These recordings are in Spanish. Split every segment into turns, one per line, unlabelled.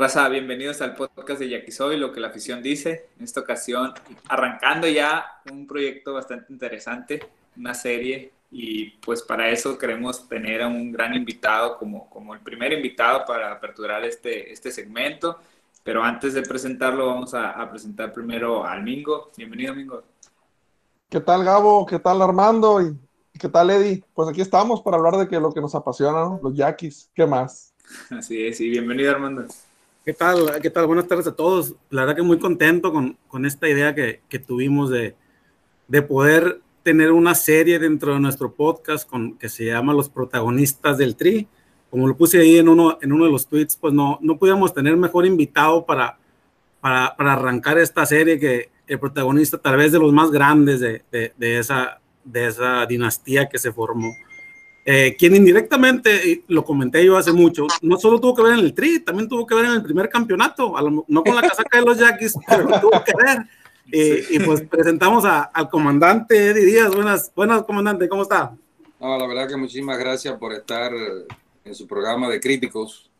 Raza, bienvenidos al podcast de Yaquisoy, lo que la afición dice. En esta ocasión, arrancando ya un proyecto bastante interesante, una serie, y pues para eso queremos tener a un gran invitado como, como el primer invitado para aperturar este, este segmento. Pero antes de presentarlo, vamos a, a presentar primero al Mingo. Bienvenido, Mingo.
¿Qué tal, Gabo? ¿Qué tal, Armando? ¿Y qué tal, Eddie? Pues aquí estamos para hablar de que lo que nos apasiona, ¿no? los yaquis. ¿Qué más?
Así es, y bienvenido, Armando.
¿Qué tal? ¿Qué tal? Buenas tardes a todos. La verdad que muy contento con, con esta idea que, que tuvimos de, de, poder tener una serie dentro de nuestro podcast con, que se llama Los protagonistas del Tri. Como lo puse ahí en uno, en uno de los tweets, pues no, no podíamos tener mejor invitado para, para, para arrancar esta serie que el protagonista tal vez de los más grandes de, de, de esa, de esa dinastía que se formó eh, quien indirectamente, lo comenté yo hace mucho, no solo tuvo que ver en el tri, también tuvo que ver en el primer campeonato, no con la casaca de los Yaquis, pero tuvo que ver. Eh, y pues presentamos a, al comandante Eddie Díaz. Buenas, buenas, comandante, ¿cómo está?
No, la verdad que muchísimas gracias por estar en su programa de críticos.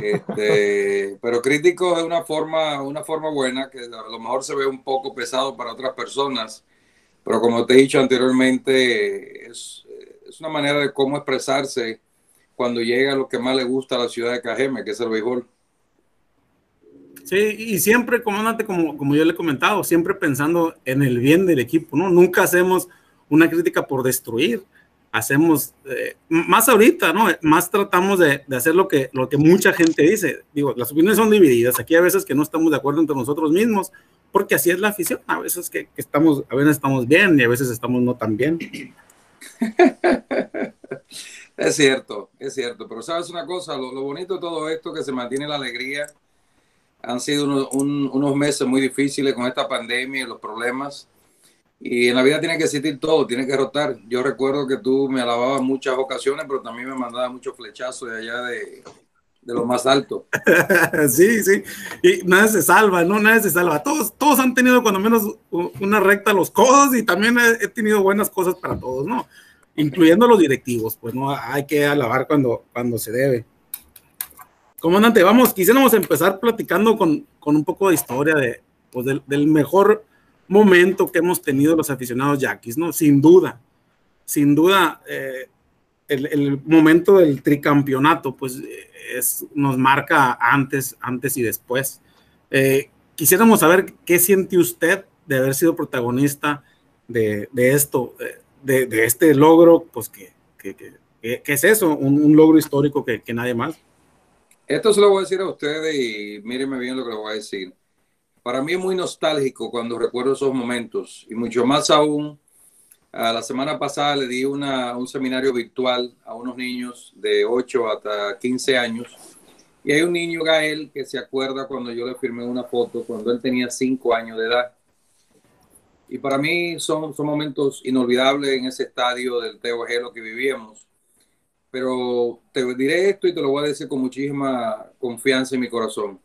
Este, pero críticos es una forma, una forma buena que a lo mejor se ve un poco pesado para otras personas, pero como te he dicho anteriormente, es, es una manera de cómo expresarse cuando llega lo que más le gusta a la ciudad de Cajeme, que es el béisbol.
Sí, y siempre, comandante, como, como yo le he comentado, siempre pensando en el bien del equipo, ¿no? Nunca hacemos una crítica por destruir, hacemos, eh, más ahorita, ¿no? Más tratamos de, de, hacer lo que, lo que mucha gente dice. Digo, las opiniones son divididas, aquí a veces que no estamos de acuerdo entre nosotros mismos, porque así es la afición, a veces que, que estamos, a veces estamos bien y a veces estamos no tan bien.
es cierto, es cierto, pero sabes una cosa, lo, bonito de todo esto que se mantiene la alegría. Han sido unos, un, unos meses muy difíciles con esta pandemia y los problemas. Y en la vida tiene que existir todo, tiene que rotar. Yo recuerdo que tú me alababas muchas ocasiones, pero también me mandabas muchos flechazos de allá de, de lo más alto.
sí, sí. Y nada se salva, ¿no? Nada se salva. Todos, todos han tenido cuando menos una recta a los codos y también he, tenido buenas cosas para todos, ¿no? Incluyendo los directivos, pues no hay que alabar cuando, cuando se debe. Comandante, vamos, quisiéramos empezar platicando con, con un poco de historia de, pues del, mejor momento que hemos tenido los aficionados yaquis, ¿no? Sin duda, sin duda, eh, el, el, momento del tricampeonato, pues es, nos marca antes, antes y después. Eh, quisiéramos saber qué siente usted de haber sido protagonista de, esto, de, de, este logro, pues que, es eso, un, un, logro histórico que, nadie más.
Esto se lo voy a decir a ustedes y mírenme bien lo que les voy a decir. Para mí es muy nostálgico cuando recuerdo esos momentos y mucho más aún Uh, la semana pasada le di un seminario virtual a unos niños de 8 hasta 15 años. Y hay un niño, Gael, que se acuerda cuando yo le firmé una foto cuando él tenía 5 años de edad. Y para mí son, son momentos inolvidables en ese estadio del TOG lo que vivíamos. Pero te diré esto y te lo voy a decir con muchísima confianza en mi corazón.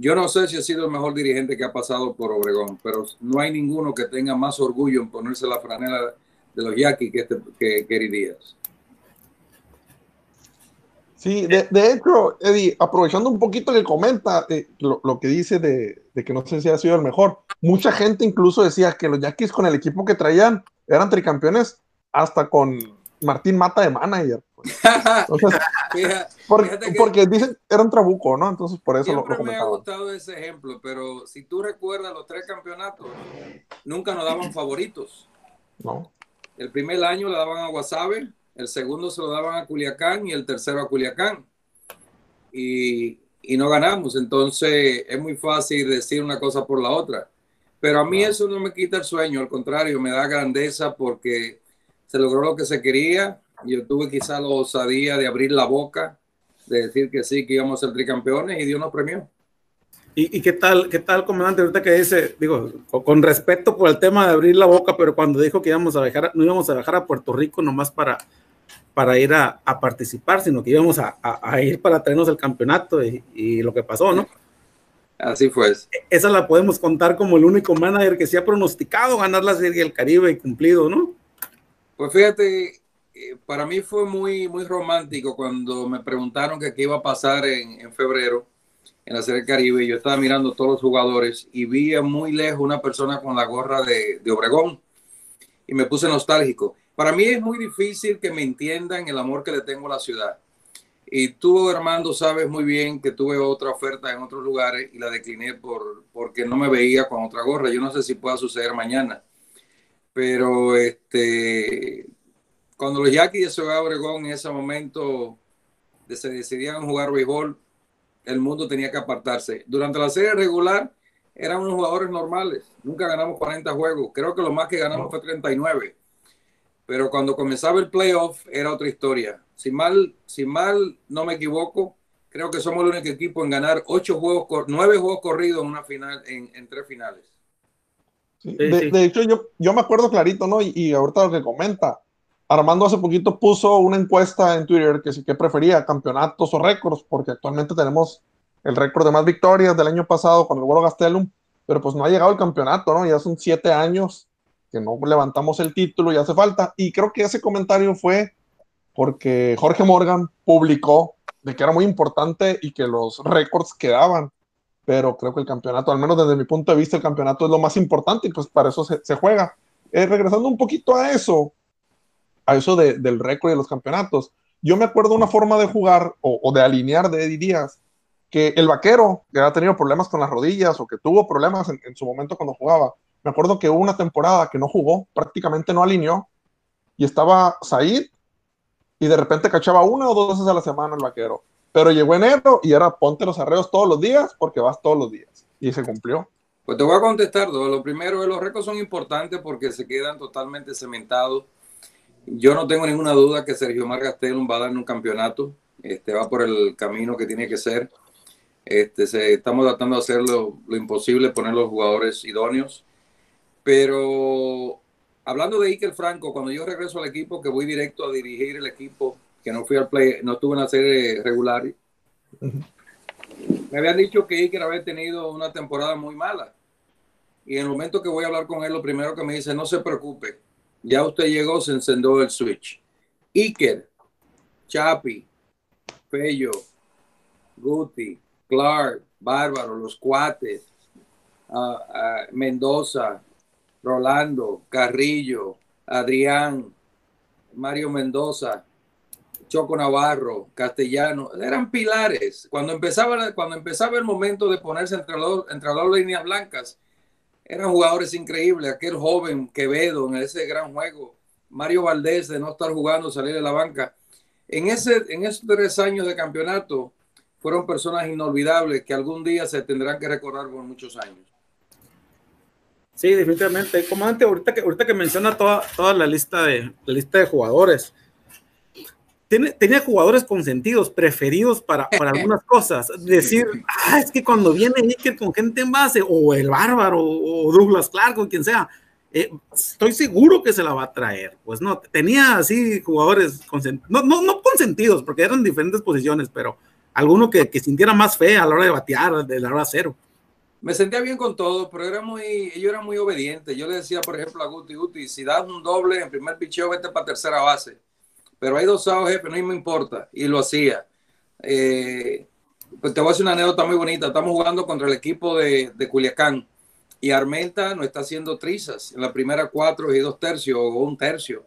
Yo no sé si ha sido el mejor dirigente que ha pasado por Obregón, pero no hay ninguno que tenga más orgullo en ponerse la franela de los Yaquis que, este, que, Díaz.
Sí, de, de, hecho, Eddie, aprovechando un poquito que comenta eh, lo, que dice de, que no sé si ha sido el mejor, mucha gente incluso decía que los Yaquis con el equipo que traían eran tricampeones hasta con Martín Mata de manager. Pues. Entonces, fíjate, porque, fíjate que porque, dicen era un trabuco, ¿no? Entonces por eso lo, lo
me ha gustado ese ejemplo, pero si tú recuerdas los tres campeonatos, nunca nos daban favoritos.
No.
El primer año le daban a Guasave, el segundo se lo daban a Culiacán y el tercero a Culiacán. Y, y no ganamos, entonces es muy fácil decir una cosa por la otra. Pero a mí eso no me quita el sueño, al contrario, me da grandeza porque se logró lo que se quería. Yo tuve quizá la osadía de abrir la boca, de decir que sí, que íbamos a ser tricampeones y Dios nos premió.
¿Y, ¿Y, qué tal, qué tal, comandante, ahorita que dice, digo, con, respeto por el tema de abrir la boca, pero cuando dijo que íbamos a viajar, no íbamos a viajar a Puerto Rico nomás para, para ir a, a participar, sino que íbamos a, a, a, ir para traernos el campeonato y, y, lo que pasó, ¿no?
Así fue.
Esa la podemos contar como el único manager que se ha pronosticado ganar la Serie del Caribe y cumplido, ¿no?
Pues fíjate, para mí fue muy, muy romántico cuando me preguntaron que qué iba a pasar en, en febrero en la Serie Caribe. Yo estaba mirando todos los jugadores y vi a muy lejos una persona con la gorra de, de Obregón y me puse nostálgico. Para mí es muy difícil que me entiendan el amor que le tengo a la ciudad. Y tú, Armando, sabes muy bien que tuve otra oferta en otros lugares y la decliné por, porque no me veía con otra gorra. Yo no sé si pueda suceder mañana. Pero este, cuando los Yaquis de Ciudad Obregón en ese momento se decidían jugar béisbol, el mundo tenía que apartarse. Durante la serie regular eran unos jugadores normales. Nunca ganamos 40 juegos. Creo que lo más que ganamos fue 39 pero cuando comenzaba el playoff era otra historia. Si mal, si mal no me equivoco, creo que somos el único equipo en ganar ocho juegos, nueve juegos corridos en una final, en, en tres finales.
Sí, de, de, hecho, yo, yo me acuerdo clarito, ¿no? Y, y, ahorita lo que comenta, Armando hace poquito puso una encuesta en Twitter que sí que prefería campeonatos o récords, porque actualmente tenemos el récord de más victorias del año pasado con el World Gastelum, pero pues no ha llegado el campeonato, ¿no? Ya son siete años que no levantamos el título y hace falta. Y creo que ese comentario fue porque Jorge Morgan publicó de que era muy importante y que los récords quedaban. Pero creo que el campeonato, al menos desde mi punto de vista, el campeonato es lo más importante y pues para eso se, se juega. Eh, regresando un poquito a eso, a eso de, del récord y de los campeonatos, yo me acuerdo una forma de jugar o, de alinear de Eddie Díaz, que el vaquero, que ha tenido problemas con las rodillas o que tuvo problemas en, en su momento cuando jugaba, me acuerdo que hubo una temporada que no jugó, prácticamente no alineó, y estaba Said, y de repente cachaba una o dos veces a la semana el vaquero. Pero llegó enero y era ponte los arreos todos los días porque vas todos los días. Y se cumplió.
Pues te voy a contestar, Lo primero, los récords son importantes porque se quedan totalmente cementados. Yo no tengo ninguna duda que Sergio Mar Gastelum va a dar un campeonato. Este, va por el camino que tiene que ser. Este, estamos tratando de hacer lo, imposible, poner los jugadores idóneos. Pero hablando de Iker Franco, cuando yo regreso al equipo, que voy directo a dirigir el equipo, que no fui al play, no estuve en la serie regular, me habían dicho que Iker había tenido una temporada muy mala. Y en el momento que voy a hablar con él, lo primero que me dice, no se preocupe, ya usted llegó, se encendió el switch. Iker, Chapi, Fello, Guti, Clark, Bárbaro, los cuates, uh, Mendoza, Rolando, Carrillo, Adrián, Mario Mendoza, Choco Navarro, Castellano, eran pilares. Cuando empezaba, cuando empezaba el momento de ponerse entre, los, entre las líneas blancas, eran jugadores increíbles. Aquel joven Quevedo en ese gran juego, Mario Valdés de no estar jugando, salir de la banca. En, ese, en esos tres años de campeonato fueron personas inolvidables que algún día se tendrán que recordar por muchos años.
Sí, definitivamente. Comandante, ahorita que, ahorita que menciona toda, toda la, lista de, la lista de jugadores, tenía jugadores consentidos, preferidos para, para algunas cosas. Decir, ah, es que cuando viene Iker con gente en base, o el Bárbaro, o Douglas Clark, o quien sea, eh, estoy seguro que se la va a traer. Pues no, tenía así jugadores no, no, no consentidos, porque eran diferentes posiciones, pero alguno que, que sintiera más fe a la hora de batear, de la hora cero
me sentía bien con todo, pero era muy, yo era muy obediente. Yo le decía, por ejemplo, a Guti, Guti, si das un doble en primer picheo, vete para tercera base. Pero hay dos sábados, jefe, no me importa. Y lo hacía. Eh, pues te voy a hacer una anécdota muy bonita. Estamos jugando contra el equipo de, de Culiacán y Armenta nos está haciendo trizas en la primera cuatro y dos tercios o un tercio.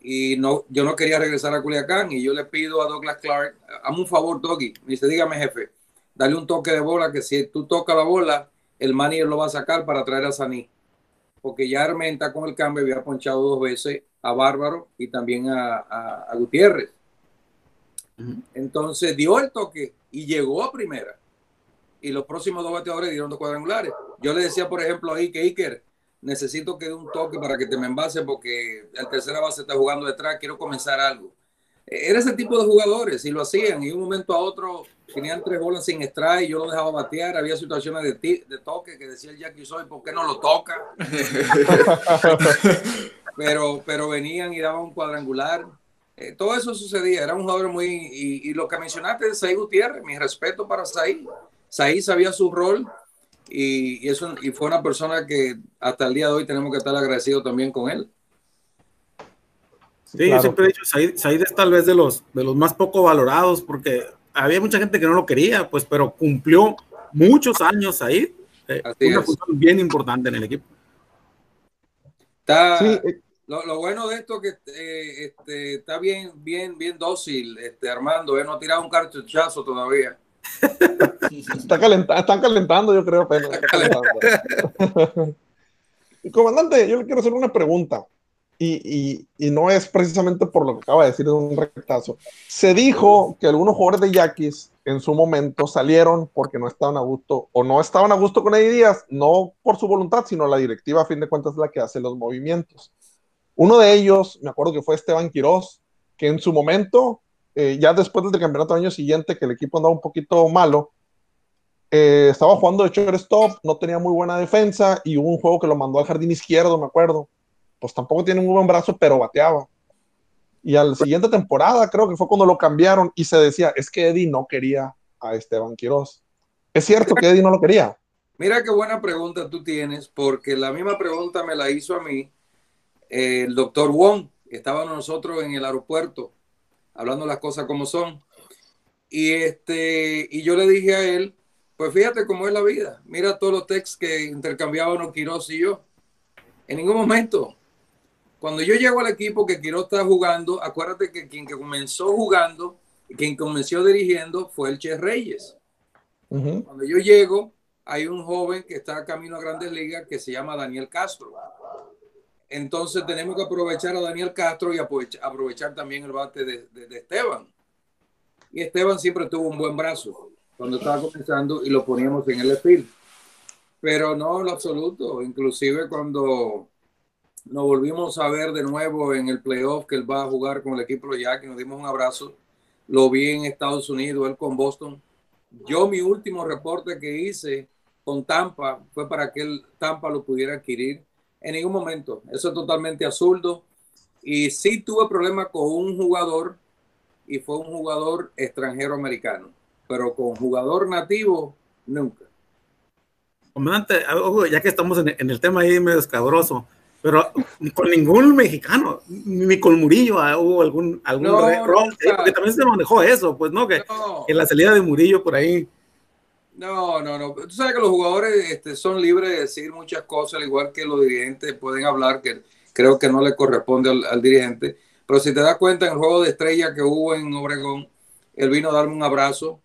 Y no, yo no quería regresar a Culiacán y yo le pido a Douglas Clark, hazme un favor, Doggy. Me dice, dígame, jefe dale un toque de bola que si tú tocas la bola, el manager lo va a sacar para traer a Saní. Porque ya Armenta con el cambio había ponchado dos veces a Bárbaro y también a, a, a Gutiérrez. Uh -huh. Entonces dio el toque y llegó a primera. Y los próximos dos bateadores dieron dos cuadrangulares. Yo le decía, por ejemplo, a Iker, Iker, necesito que dé un toque para que te me envase porque el tercera base está jugando detrás, quiero comenzar algo. Era ese tipo de jugadores y lo hacían. Y de un momento a otro tenían tres bolas sin strike, yo lo dejaba batear. Había situaciones de, de toque que decía el Jackie Soy, ¿por qué no lo toca? pero, pero venían y daban un cuadrangular. Eh, todo eso sucedía. Era un jugador muy. Y, lo que mencionaste de Saí Gutiérrez, mi respeto para Saí. Saí sabía su rol y, eso, y fue una persona que hasta el día de hoy tenemos que estar agradecidos también con él.
Sí, yo siempre he dicho, Said, es tal vez de los, de los más poco valorados porque había mucha gente que no lo quería, pues, pero cumplió muchos años ahí. Eh, una función bien importante en el equipo.
Está, eh. lo, bueno de esto que eh, este, está bien, bien, bien dócil, este, Armando, no ha tirado un cartuchazo todavía.
Está calentando, están calentando, yo creo. Comandante, yo le quiero hacer una pregunta y, no es precisamente por lo que acaba de decir de un rectazo. Se dijo que algunos jugadores de Yaquis en su momento salieron porque no estaban a gusto o no estaban a gusto con Eddie Díaz, no por su voluntad, sino la directiva a fin de cuentas es la que hace los movimientos. Uno de ellos, me acuerdo que fue Esteban Quirós, que en su momento, eh, ya después del campeonato del año siguiente, que el equipo andaba un poquito malo, eh, estaba jugando de shortstop, no tenía muy buena defensa y hubo un juego que lo mandó al jardín izquierdo, me acuerdo pues tampoco tiene un buen brazo, pero bateaba. Y a la siguiente temporada creo que fue cuando lo cambiaron y se decía, es que Eddie no quería a Esteban Quiroz. Es cierto que Eddie no lo quería.
Mira qué buena pregunta tú tienes, porque la misma pregunta me la hizo a mí eh, el doctor Wong. Estábamos nosotros en el aeropuerto hablando las cosas como son. Y, este, y yo le dije a él, pues fíjate cómo es la vida. Mira todos los textos que intercambiábamos Quiroz y yo. En ningún momento cuando yo llego al equipo que quiero estar jugando, acuérdate que quien comenzó jugando, quien comenzó dirigiendo fue el Che Reyes. Cuando yo llego, hay un joven que está camino a Grandes Ligas que se llama Daniel Castro. Entonces tenemos que aprovechar a Daniel Castro y aprovechar, también el bate de, de, Esteban. Y Esteban siempre tuvo un buen brazo cuando estaba comenzando y lo poníamos en el field. Pero no en lo absoluto. Inclusive cuando nos volvimos a ver de nuevo en el playoff que él va a jugar con el equipo de Yankees. Nos dimos un abrazo. Lo vi en Estados Unidos, él con Boston. Yo mi último reporte que hice con Tampa fue para que el Tampa lo pudiera adquirir. En ningún momento. Eso es totalmente absurdo. Y sí tuve problemas con un jugador y fue un jugador extranjero americano. Pero con jugador nativo, nunca.
Comandante, ya que estamos en, el tema ahí medio escabroso, pero con ningún mexicano, ni con Murillo ah, hubo algún, algún rol, porque también se manejó eso, pues no, que en la salida de Murillo por ahí.
No, no, no. Tú sabes que los jugadores este, son libres de decir muchas cosas, al igual que los dirigentes pueden hablar, que creo que no le corresponde al, dirigente. Pero si te das cuenta, en el juego de estrella que hubo en Obregón, él vino a darme un abrazo.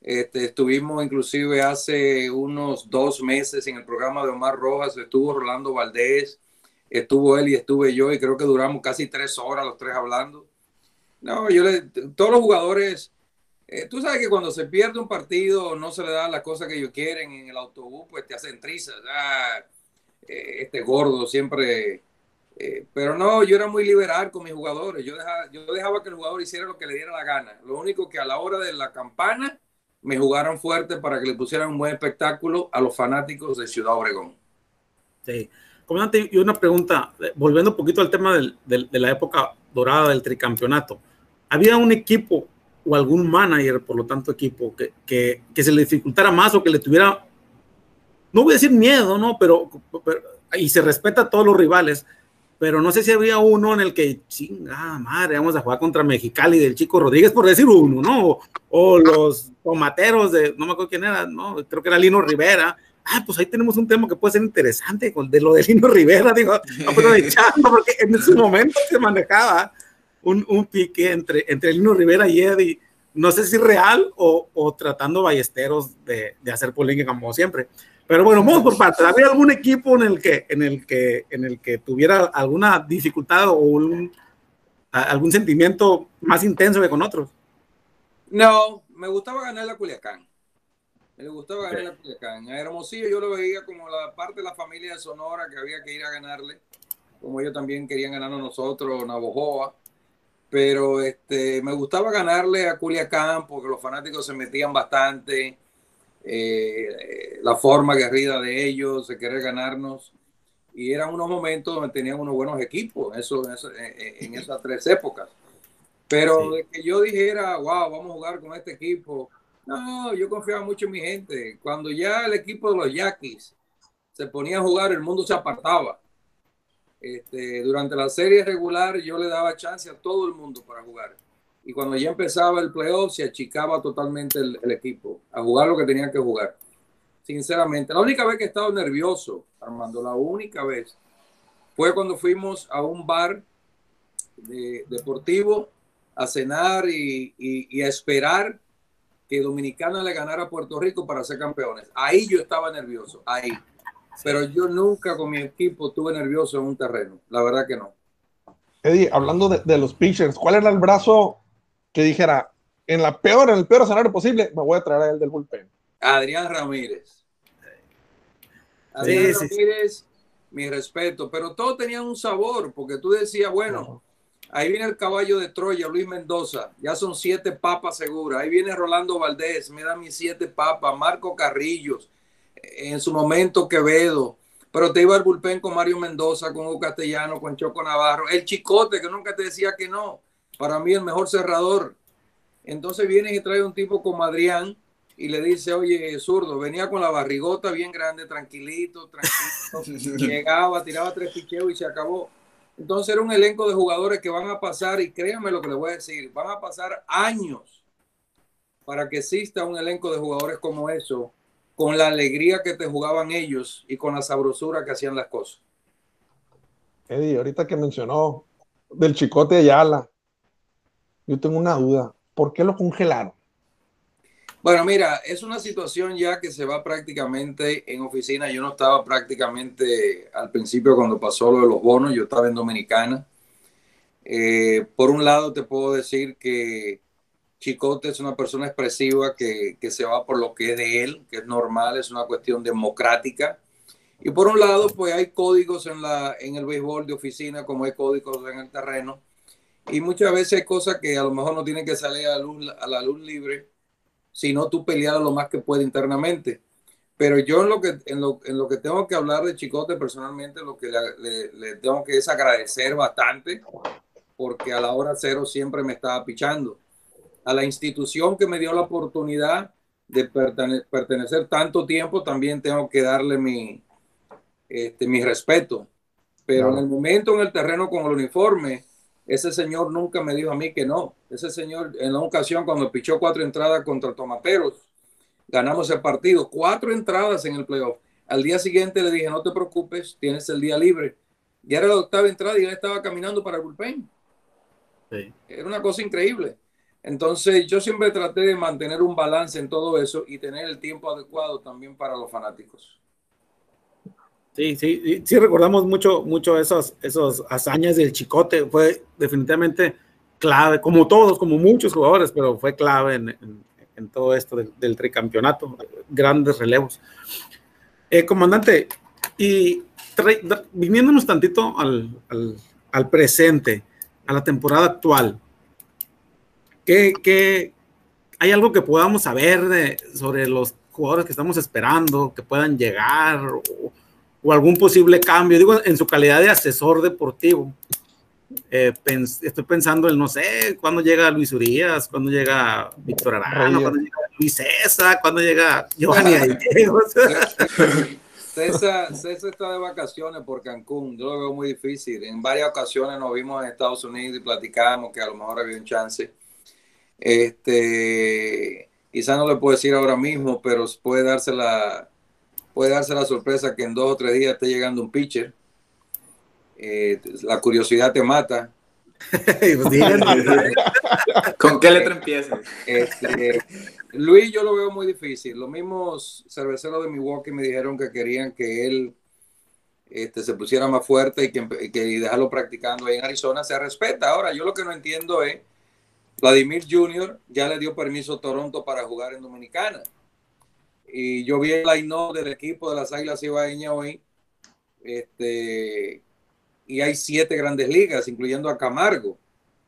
Este, estuvimos inclusive hace unos dos meses en el programa de Omar Rojas, estuvo Rolando Valdés, estuvo él y estuve yo y creo que duramos casi tres horas los tres hablando. No, yo todos los jugadores, eh, tú sabes que cuando se pierde un partido no se le da las cosas que ellos quieren en el autobús, pues te hacen trizas, ah, eh, este gordo siempre, eh, pero no, yo era muy liberal con mis jugadores, yo dejaba, yo dejaba que el jugador hiciera lo que le diera la gana, lo único que a la hora de la campana me jugaron fuerte para que le pusieran un buen espectáculo a los fanáticos de Ciudad Obregón.
Sí. Comandante, y una pregunta, eh, volviendo un poquito al tema de la época dorada del tricampeonato. ¿Había un equipo o algún manager, por lo tanto equipo, que, que, se le dificultara más o que le tuviera, no voy a decir miedo, ¿no? Pero, y se respeta a todos los rivales, pero no sé si había uno en el que, chingada madre, vamos a jugar contra Mexicali del Chico Rodríguez, por decir uno, ¿no? O, los tomateros de, no me acuerdo quién era, ¿no? Creo que era Lino Rivera, ah, pues ahí tenemos un tema que puede ser interesante con de lo de Lino Rivera, digo, aprovechando, porque en ese momento se manejaba un, un pique entre, entre Lino Rivera y Eddie, no sé si real o, o tratando ballesteros de, de, hacer polémica como siempre. Pero bueno, vamos por partes. ¿Había algún equipo en el que, en el que, en el que tuviera alguna dificultad o un, algún sentimiento más intenso que con otros?
No, me gustaba ganar la Culiacán. Me gustaba ganar la Culiacán. A Hermosillo yo lo veía como la parte de la familia de Sonora que había que ir a ganarle, como ellos también querían ganar a nosotros, Navojoa. pero este, me gustaba ganarle a Culiacán porque los fanáticos se metían bastante, eh, la forma aguerrida de ellos, de querer ganarnos, y eran unos momentos donde tenían unos buenos equipos, eso, en esas tres épocas. Pero de que yo dijera, wow, vamos a jugar con este equipo, no, yo confiaba mucho en mi gente. Cuando ya el equipo de los Yaquis se ponía a jugar, el mundo se apartaba. Este, durante la serie regular yo le daba chance a todo el mundo para jugar. Y cuando ya empezaba el playoff se achicaba totalmente el, equipo a jugar lo que tenía que jugar. Sinceramente, la única vez que he estado nervioso, Armando, la única vez, fue cuando fuimos a un bar deportivo a cenar y, y, a esperar que Dominicana le ganara a Puerto Rico para ser campeones. Ahí yo estaba nervioso, ahí. Pero yo nunca con mi equipo estuve nervioso en un terreno, la verdad que no.
Eddie, hablando de, los pitchers, ¿cuál era el brazo que dijera, en la peor, en el peor escenario posible, me voy a traer a él del bullpen?
Adrián Ramírez. Adrián Ramírez, mi respeto, pero todos tenían un sabor, porque tú decías, bueno, Ahí viene el caballo de Troya, Luis Mendoza. Ya son siete papas seguras. Ahí viene Rolando Valdés, me da mis siete papas. Marco Carrillos, en su momento Quevedo. Pero te iba al bullpen con Mario Mendoza, con Hugo Castellano, con Choco Navarro. El Chicote, que nunca te decía que no. Para mí el mejor cerrador. Entonces viene y trae un tipo como Adrián y le dice, oye, zurdo, venía con la barrigota bien grande, tranquilito, tranquilo. llegaba, tiraba tres picheos y se acabó. Entonces era un elenco de jugadores que van a pasar, y créanme lo que les voy a decir, van a pasar años para que exista un elenco de jugadores como eso, con la alegría que te jugaban ellos y con la sabrosura que hacían las cosas.
Eddie, ahorita que mencionó del chicote Ayala, yo tengo una duda. ¿Por qué lo congelaron?
Bueno, mira, es una situación ya que se va prácticamente en oficina. Yo no estaba prácticamente al principio cuando pasó lo de los bonos, yo estaba en Dominicana. Eh, por un lado, te puedo decir que Chicote es una persona expresiva que, que, se va por lo que es de él, que es normal, es una cuestión democrática. Y por un lado, pues hay códigos en, la, en el béisbol de oficina, como hay códigos en el terreno. Y muchas veces hay cosas que a lo mejor no tienen que salir a la luz, a la luz libre sino tú pelear lo más que puede internamente. Pero yo en lo que, en lo, en lo que tengo que hablar de Chicote personalmente, lo que le, tengo que es agradecer bastante, porque a la hora cero siempre me estaba pichando. A la institución que me dio la oportunidad de pertenecer tanto tiempo, también tengo que darle mi, este, mi respeto. Pero en el momento en el terreno con el uniforme, ese señor nunca me dijo a mí que no. Ese señor, en la ocasión, cuando pichó cuatro entradas contra Tomateros, ganamos el partido. Cuatro entradas en el playoff. Al día siguiente le dije, no te preocupes, tienes el día libre. Y era la octava entrada y él estaba caminando para el bullpen. Era una cosa increíble. Entonces yo siempre traté de mantener un balance en todo eso y tener el tiempo adecuado también para los fanáticos.
Sí, sí, sí recordamos mucho, mucho esos, esos hazañas del Chicote, fue definitivamente clave, como todos, como muchos jugadores, pero fue clave en, todo esto del, tricampeonato, grandes relevos. Eh, comandante, y viniéndonos tantito al, al, presente, a la temporada actual, ¿qué, qué, hay algo que podamos saber sobre los jugadores que estamos esperando, que puedan llegar? O algún posible cambio, digo, en su calidad de asesor deportivo. Eh, estoy pensando en, no sé, cuándo llega Luis Urias, cuándo llega Víctor Arano, cuándo llega Luis César, cuándo llega Giovanni
César, César está de vacaciones por Cancún, yo lo veo muy difícil. En varias ocasiones nos vimos en Estados Unidos y platicamos que a lo mejor había un chance. Este, quizá no le puedo decir ahora mismo, pero puede darse la, puede darse la sorpresa que en dos o tres días esté llegando un pitcher. Eh, la curiosidad te mata.
¿Con qué letra empieza?
Este, Luis, yo lo veo muy difícil. Los mismos cerveceros de Milwaukee me dijeron que querían que él este, se pusiera más fuerte y que, que dejarlo practicando ahí en Arizona. Se respeta. Ahora, yo lo que no entiendo es, Vladimir Jr. ya le dio permiso a Toronto para jugar en Dominicana y yo vi el line del equipo de las Águilas Ibaeñas hoy. Este, y hay siete grandes ligas, incluyendo a Camargo,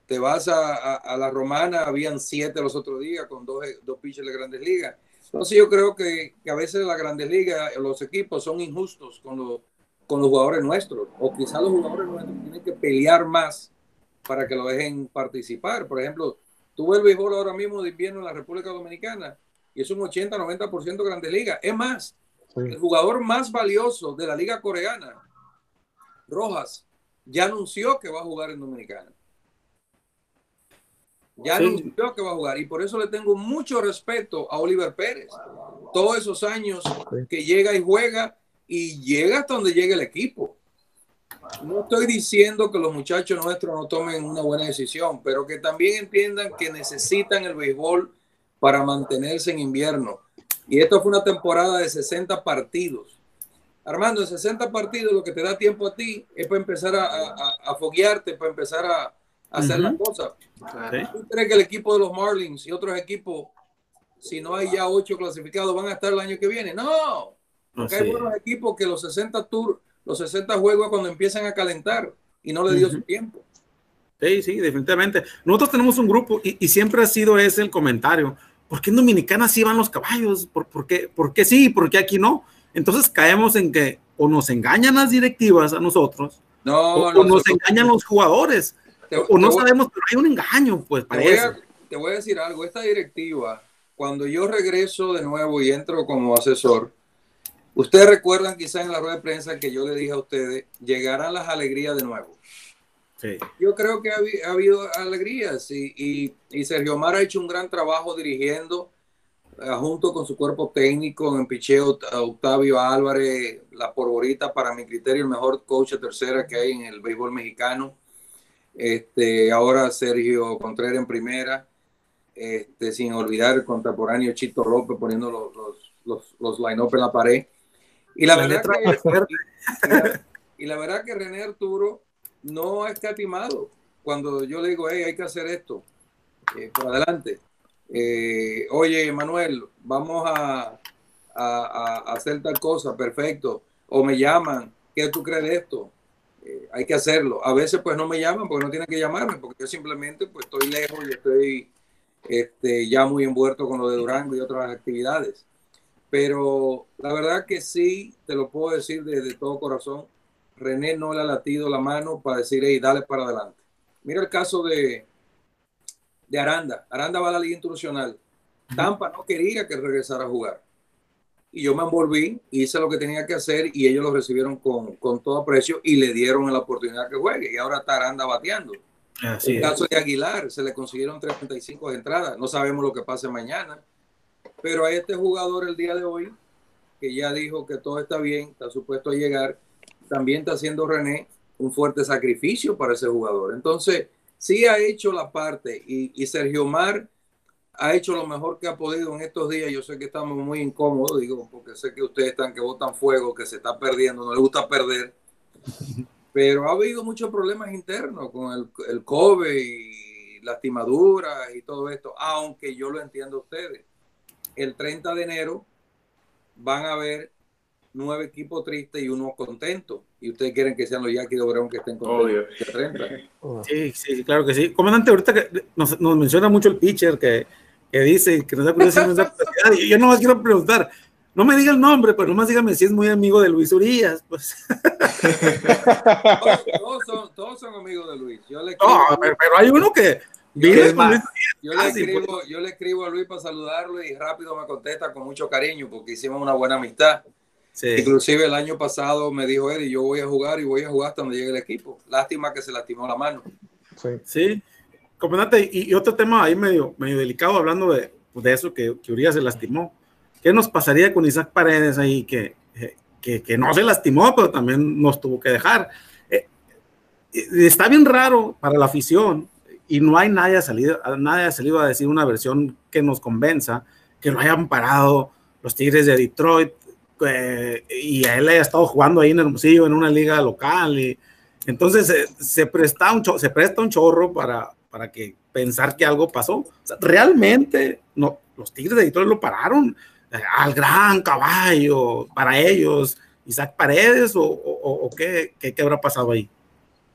Te vas a, a, la Romana, habían siete los otros días con dos, dos pitchers de grandes ligas. Entonces yo creo que, que a veces la grandes ligas, los equipos son injustos con los, con los jugadores nuestros, o quizás los jugadores nuestros tienen que pelear más para que lo dejen participar. Por ejemplo, tú ves el béisbol ahora mismo de invierno en la República Dominicana y es un 80-90% Grandes Ligas. Es más, el jugador más valioso de la Liga Coreana, Rojas, ya anunció que va a jugar en Dominicana. Ya anunció que va a jugar y por eso le tengo mucho respeto a Oliver Pérez. Todos esos años que llega y juega y llega hasta donde llegue el equipo. No estoy diciendo que los muchachos nuestros no tomen una buena decisión, pero que también entiendan que necesitan el béisbol para mantenerse en invierno. Y esto fue una temporada de 60 partidos. Armando, en 60 partidos lo que te da tiempo a ti es para empezar a, a, foguearte, para empezar a, hacer las cosas. ¿Tú crees que el equipo de los Marlins y otros equipos, si no hay ya ocho clasificados, van a estar el año que viene? No, porque hay buenos equipos que los 60 tours, los 60 juegos cuando empiezan a calentar y no le dio su tiempo.
Sí, sí, definitivamente. Nosotros tenemos un grupo y, siempre ha sido ese el comentario. ¿Por qué en Dominicana sí van los caballos? ¿Por, por, qué, ¿Por qué sí? ¿Por qué aquí no? Entonces caemos en que o nos engañan las directivas a nosotros, no, o, nos engañan los jugadores, o no sabemos, pero hay un engaño, pues
te voy a decir algo, esta directiva, cuando yo regreso de nuevo y entro como asesor, Ustedes recuerdan quizás en la rueda de prensa que yo le dije a ustedes, llegarán las alegrías de nuevo. Sí. Yo creo que ha, habido alegrías y, Sergio Mar ha hecho un gran trabajo dirigiendo eh, junto con su cuerpo técnico en picheo Octavio Álvarez, la porborita para mi criterio el mejor coach de tercera que hay en el béisbol mexicano. Este, ahora Sergio Contreras en primera, este, sin olvidar el contemporáneo Chito López poniendo los, los, los, los line-up en la pared. Y la, verdad que, y la verdad que René Arturo no ha escatimado cuando yo le digo, hey, hay que hacer esto, eh, por adelante. Eh, oye, Manuel, vamos a, hacer tal cosa, perfecto. O me llaman, ¿qué tú crees de esto? Eh, hay que hacerlo. A veces pues no me llaman porque no tienen que llamarme, porque yo simplemente pues estoy lejos y estoy este, ya muy envuelto con lo de Durango y otras actividades. Pero la verdad que sí, te lo puedo decir desde todo corazón, René no le ha latido la mano para decir, hey, dale para adelante. Mira el caso de, de Aranda. Aranda va a la Liga Internacional. Tampa no quería que regresara a jugar. Y yo me envolví, hice lo que tenía que hacer y ellos lo recibieron con, con todo aprecio y le dieron la oportunidad que juegue. Y ahora está Aranda bateando. en el caso de Aguilar, se le consiguieron 35 entradas. No sabemos lo que pase mañana. Pero a este jugador el día de hoy, que ya dijo que todo está bien, está supuesto a llegar, también está haciendo René un fuerte sacrificio para ese jugador. Entonces, sí ha hecho la parte y, Sergio Mar ha hecho lo mejor que ha podido en estos días. Yo sé que estamos muy incómodos, digo, porque sé que ustedes están que botan fuego, que se está perdiendo, no le gusta perder. Pero ha habido muchos problemas internos con el, el COVID y lastimaduras y todo esto, aunque yo lo entiendo a ustedes el 30 de enero van a haber nueve equipos tristes y uno contento. Y ustedes quieren que sean los Yankees de Obregón que estén contentos.
Sí, sí, claro que sí. Comandante, ahorita que nos, menciona mucho el pitcher que, que dice que nos da curiosidad. yo no más quiero preguntar. No me diga el nombre, pero nomás dígame si es muy amigo de Luis Urias. Pues.
todos, son, todos, son, amigos de Luis. Yo le
no, pero hay uno que yo, le
escribo, yo le escribo a Luis para saludarlo y rápido me contesta con mucho cariño porque hicimos una buena amistad. Inclusive el año pasado me dijo Eddie, yo voy a jugar y voy a jugar hasta donde llegue el equipo. Lástima que se lastimó la mano.
Sí, sí. Comandante, y, otro tema ahí medio, medio delicado, hablando de, de eso, que, que Urias se lastimó. ¿Qué nos pasaría con Isaac Paredes ahí, que, que, que no se lastimó, pero también nos tuvo que dejar? Eh, está bien raro para la afición y no hay nadie salido, nadie ha salido a decir una versión que nos convenza que lo hayan parado los Tigres de Detroit eh, y él haya estado jugando ahí en Hermosillo en una liga local y entonces eh, se, presta un se presta un chorro para, para que pensar que algo pasó. realmente no, los Tigres de Detroit lo pararon eh, al gran caballo para ellos, Isaac Paredes o, o, qué, qué, qué habrá pasado ahí.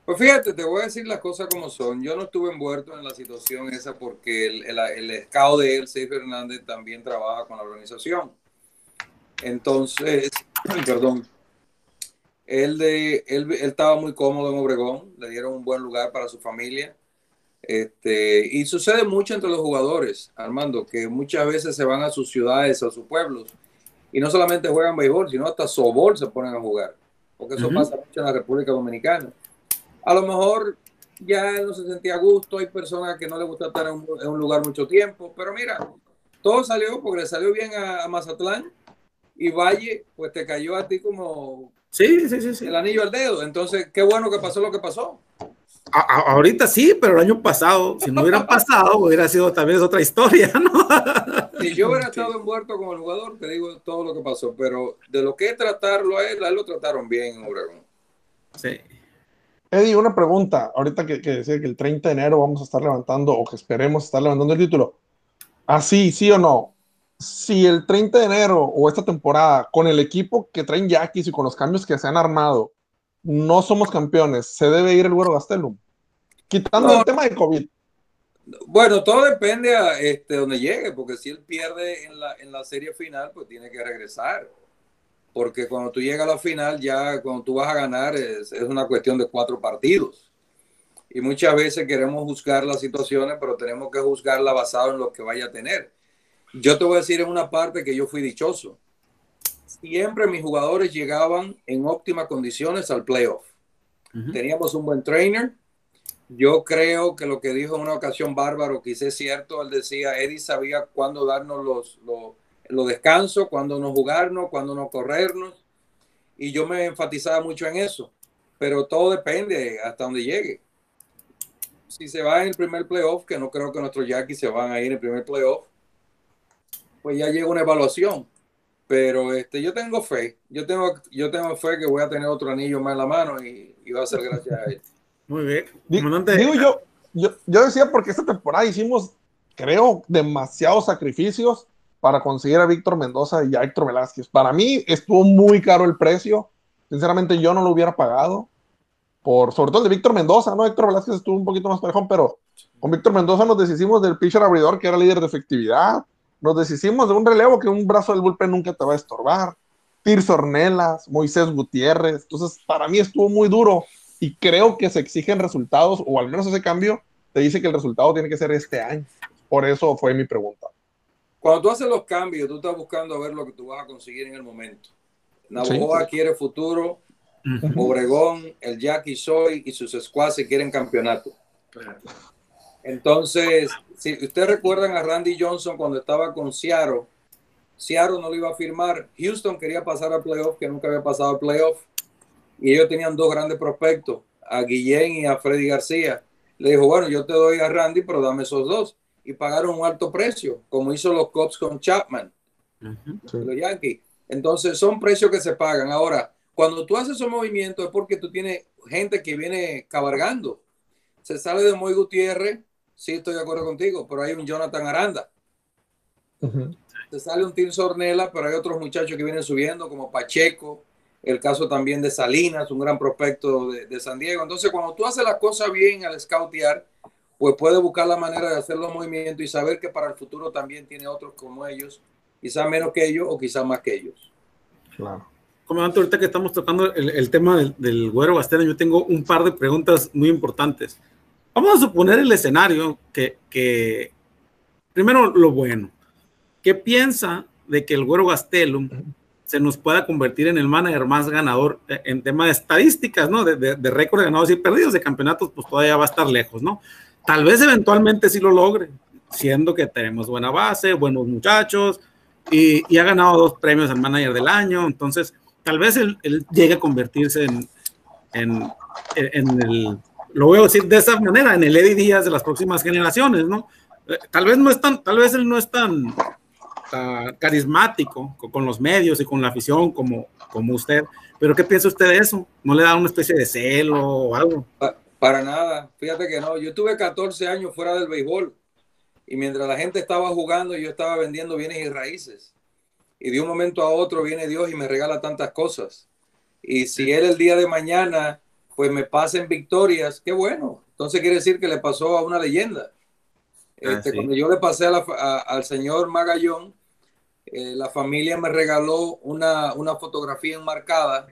Pues fíjate, te voy a decir las cosas como son. Yo no estuve envuelto en la situación esa porque el, el, el de él, Seif Fernández, también trabaja con la organización. Entonces, perdón, él, de, él, él, estaba muy cómodo en Obregón, le dieron un buen lugar para su familia. Este, y sucede mucho entre los jugadores, Armando, que muchas veces se van a sus ciudades o a sus pueblos y no solamente juegan béisbol, sino hasta sobol se ponen a jugar, porque eso uh -huh. pasa mucho en la República Dominicana. A lo mejor ya él no se sentía a gusto, hay personas que no les gusta estar en un, en un lugar mucho tiempo, pero mira, todo salió porque le salió bien a, a Mazatlán y Valle, pues te cayó a ti como
Sí, sí, sí, sí.
El anillo al dedo. Entonces, qué bueno que pasó lo que pasó.
A, a, ahorita sí, pero el año pasado, si no hubiera pasado, hubiera sido también otra historia, ¿no?
Si yo hubiera estado envuelto como el jugador, te digo todo lo que pasó, pero de lo que es tratarlo a él, a él lo trataron bien en Obregón.
Sí.
Eddie, una pregunta. Ahorita que, que decía que el 30 de enero vamos a estar levantando, o que esperemos estar levantando el título. ¿Así, sí o no? Si el 30 de enero o esta temporada, con el equipo que traen Yaquis y con los cambios que se han armado, no somos campeones, ¿se debe ir el Güero Gastelum? Quitando no. el tema de COVID.
Bueno, todo depende a este, donde llegue, porque si él pierde en la, en la serie final, pues tiene que regresar. Porque cuando tú llegas a la final, ya cuando tú vas a ganar, es, es una cuestión de cuatro partidos. Y muchas veces queremos juzgar las situaciones, pero tenemos que juzgarla basado en lo que vaya a tener yo te voy a decir en una parte que yo fui dichoso. Siempre mis jugadores llegaban en óptimas condiciones al playoff. Uh -huh. Teníamos un buen trainer. Yo creo que lo que dijo en una ocasión Bárbaro, quizás es cierto, él decía, Eddie sabía cuándo darnos los, los, los descansos, cuándo no jugarnos, cuándo no corrernos. Y yo me enfatizaba mucho en eso. Pero todo depende hasta donde llegue. Si se va en el primer playoff, que no creo que nuestros Yankees se van a ir en el primer playoff, pues ya llega una evaluación. Pero este, yo tengo fe, yo tengo, yo tengo fe que voy a tener otro anillo más en la mano y, y va a ser gracias a él.
Muy bien.
Digo yo, yo, yo decía porque esta temporada hicimos, creo, demasiados sacrificios para conseguir a Víctor Mendoza y a Héctor Velázquez. Para mí estuvo muy caro el precio. Sinceramente yo no lo hubiera pagado. Por, sobre todo el de Víctor Mendoza, ¿no? Héctor Velázquez estuvo un poquito más parejón, pero con Víctor Mendoza nos deshicimos del pitcher abridor que era líder de efectividad nos deshicimos de un relevo que un brazo del bullpen nunca te va a estorbar. Tirso Ornelas, Moisés Gutiérrez. Entonces, para mí estuvo muy duro y creo que se exigen resultados, o al menos ese cambio te dice que el resultado tiene que ser este año. Por eso fue mi pregunta.
Cuando tú haces los cambios, tú estás buscando ver lo que tú vas a conseguir en el momento. Navajoa sí. quiere futuro, uh -huh. Obregón, el Jackie Soy y sus squads quieren campeonato. Entonces, si ustedes recuerdan a Randy Johnson cuando estaba con Seattle, Seattle no lo iba a firmar. Houston quería pasar a playoff, que nunca había pasado a playoff. Y ellos tenían dos grandes prospectos, a Guillén y a Freddy García. Le dijo, bueno, yo te doy a Randy, pero dame esos dos. Y pagaron un alto precio, como hizo los Cubs con Chapman, uh -huh, los Yankees. Entonces, son precios que se pagan. Ahora, cuando tú haces esos movimientos es porque tú tienes gente que viene cabalgando. Se sale de Moy Gutiérrez, sí estoy de acuerdo contigo, pero hay un Jonathan Aranda. Uh -huh. Se sale un Tim Sornella, pero hay otros muchachos que vienen subiendo, como Pacheco, el caso también de Salinas, un gran prospecto de, de San Diego. Entonces, cuando tú haces las cosas bien al scoutear, pues puedes buscar la manera de hacer los movimientos y saber que para el futuro también tiene otros como ellos, quizás menos que ellos o quizás más que ellos.
Claro. Comandante, ahorita que estamos tocando el, el tema del, del güero Bastena, yo tengo un par de preguntas muy importantes. Vamos a suponer el escenario que, que primero lo bueno. ¿Qué piensa de que el Güero Gastelum se nos pueda convertir en el manager más ganador en tema de estadísticas, ¿no? De, de, de récord de ganados y perdidos de campeonatos, pues todavía va a estar lejos, ¿no? Tal vez eventualmente sí lo logre, siendo que tenemos buena base, buenos muchachos y, y ha ganado dos premios al manager del año, entonces tal vez él, él llegue a convertirse en, en, en el lo voy a decir de esa manera, en el Eddie Díaz de las próximas generaciones, ¿no? Tal vez no es tan, tal vez él no es tan, carismático con, los medios y con la afición como, como usted, pero ¿qué piensa usted de eso? ¿No le da una especie de celo o algo?
Para nada, fíjate que no, yo tuve 14 años fuera del béisbol y mientras la gente estaba jugando yo estaba vendiendo bienes y raíces y de un momento a otro viene Dios y me regala tantas cosas y si él el día de mañana pues me pasen victorias, qué bueno. Entonces quiere decir que le pasó a una leyenda. Ah, este, Cuando yo le pasé al señor Magallón, eh, la familia me regaló una, una fotografía enmarcada,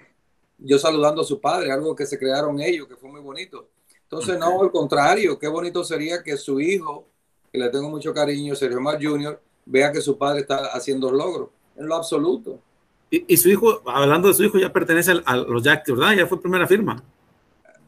yo saludando a su padre, algo que se crearon ellos, que fue muy bonito. Entonces, no, al contrario, qué bonito sería que su hijo, que le tengo mucho cariño, Sergio Mar Jr., vea que su padre está haciendo logros, en lo absoluto.
Y, su hijo, hablando de su hijo, ya pertenece a los Yankees, ¿verdad? Ya fue primera firma.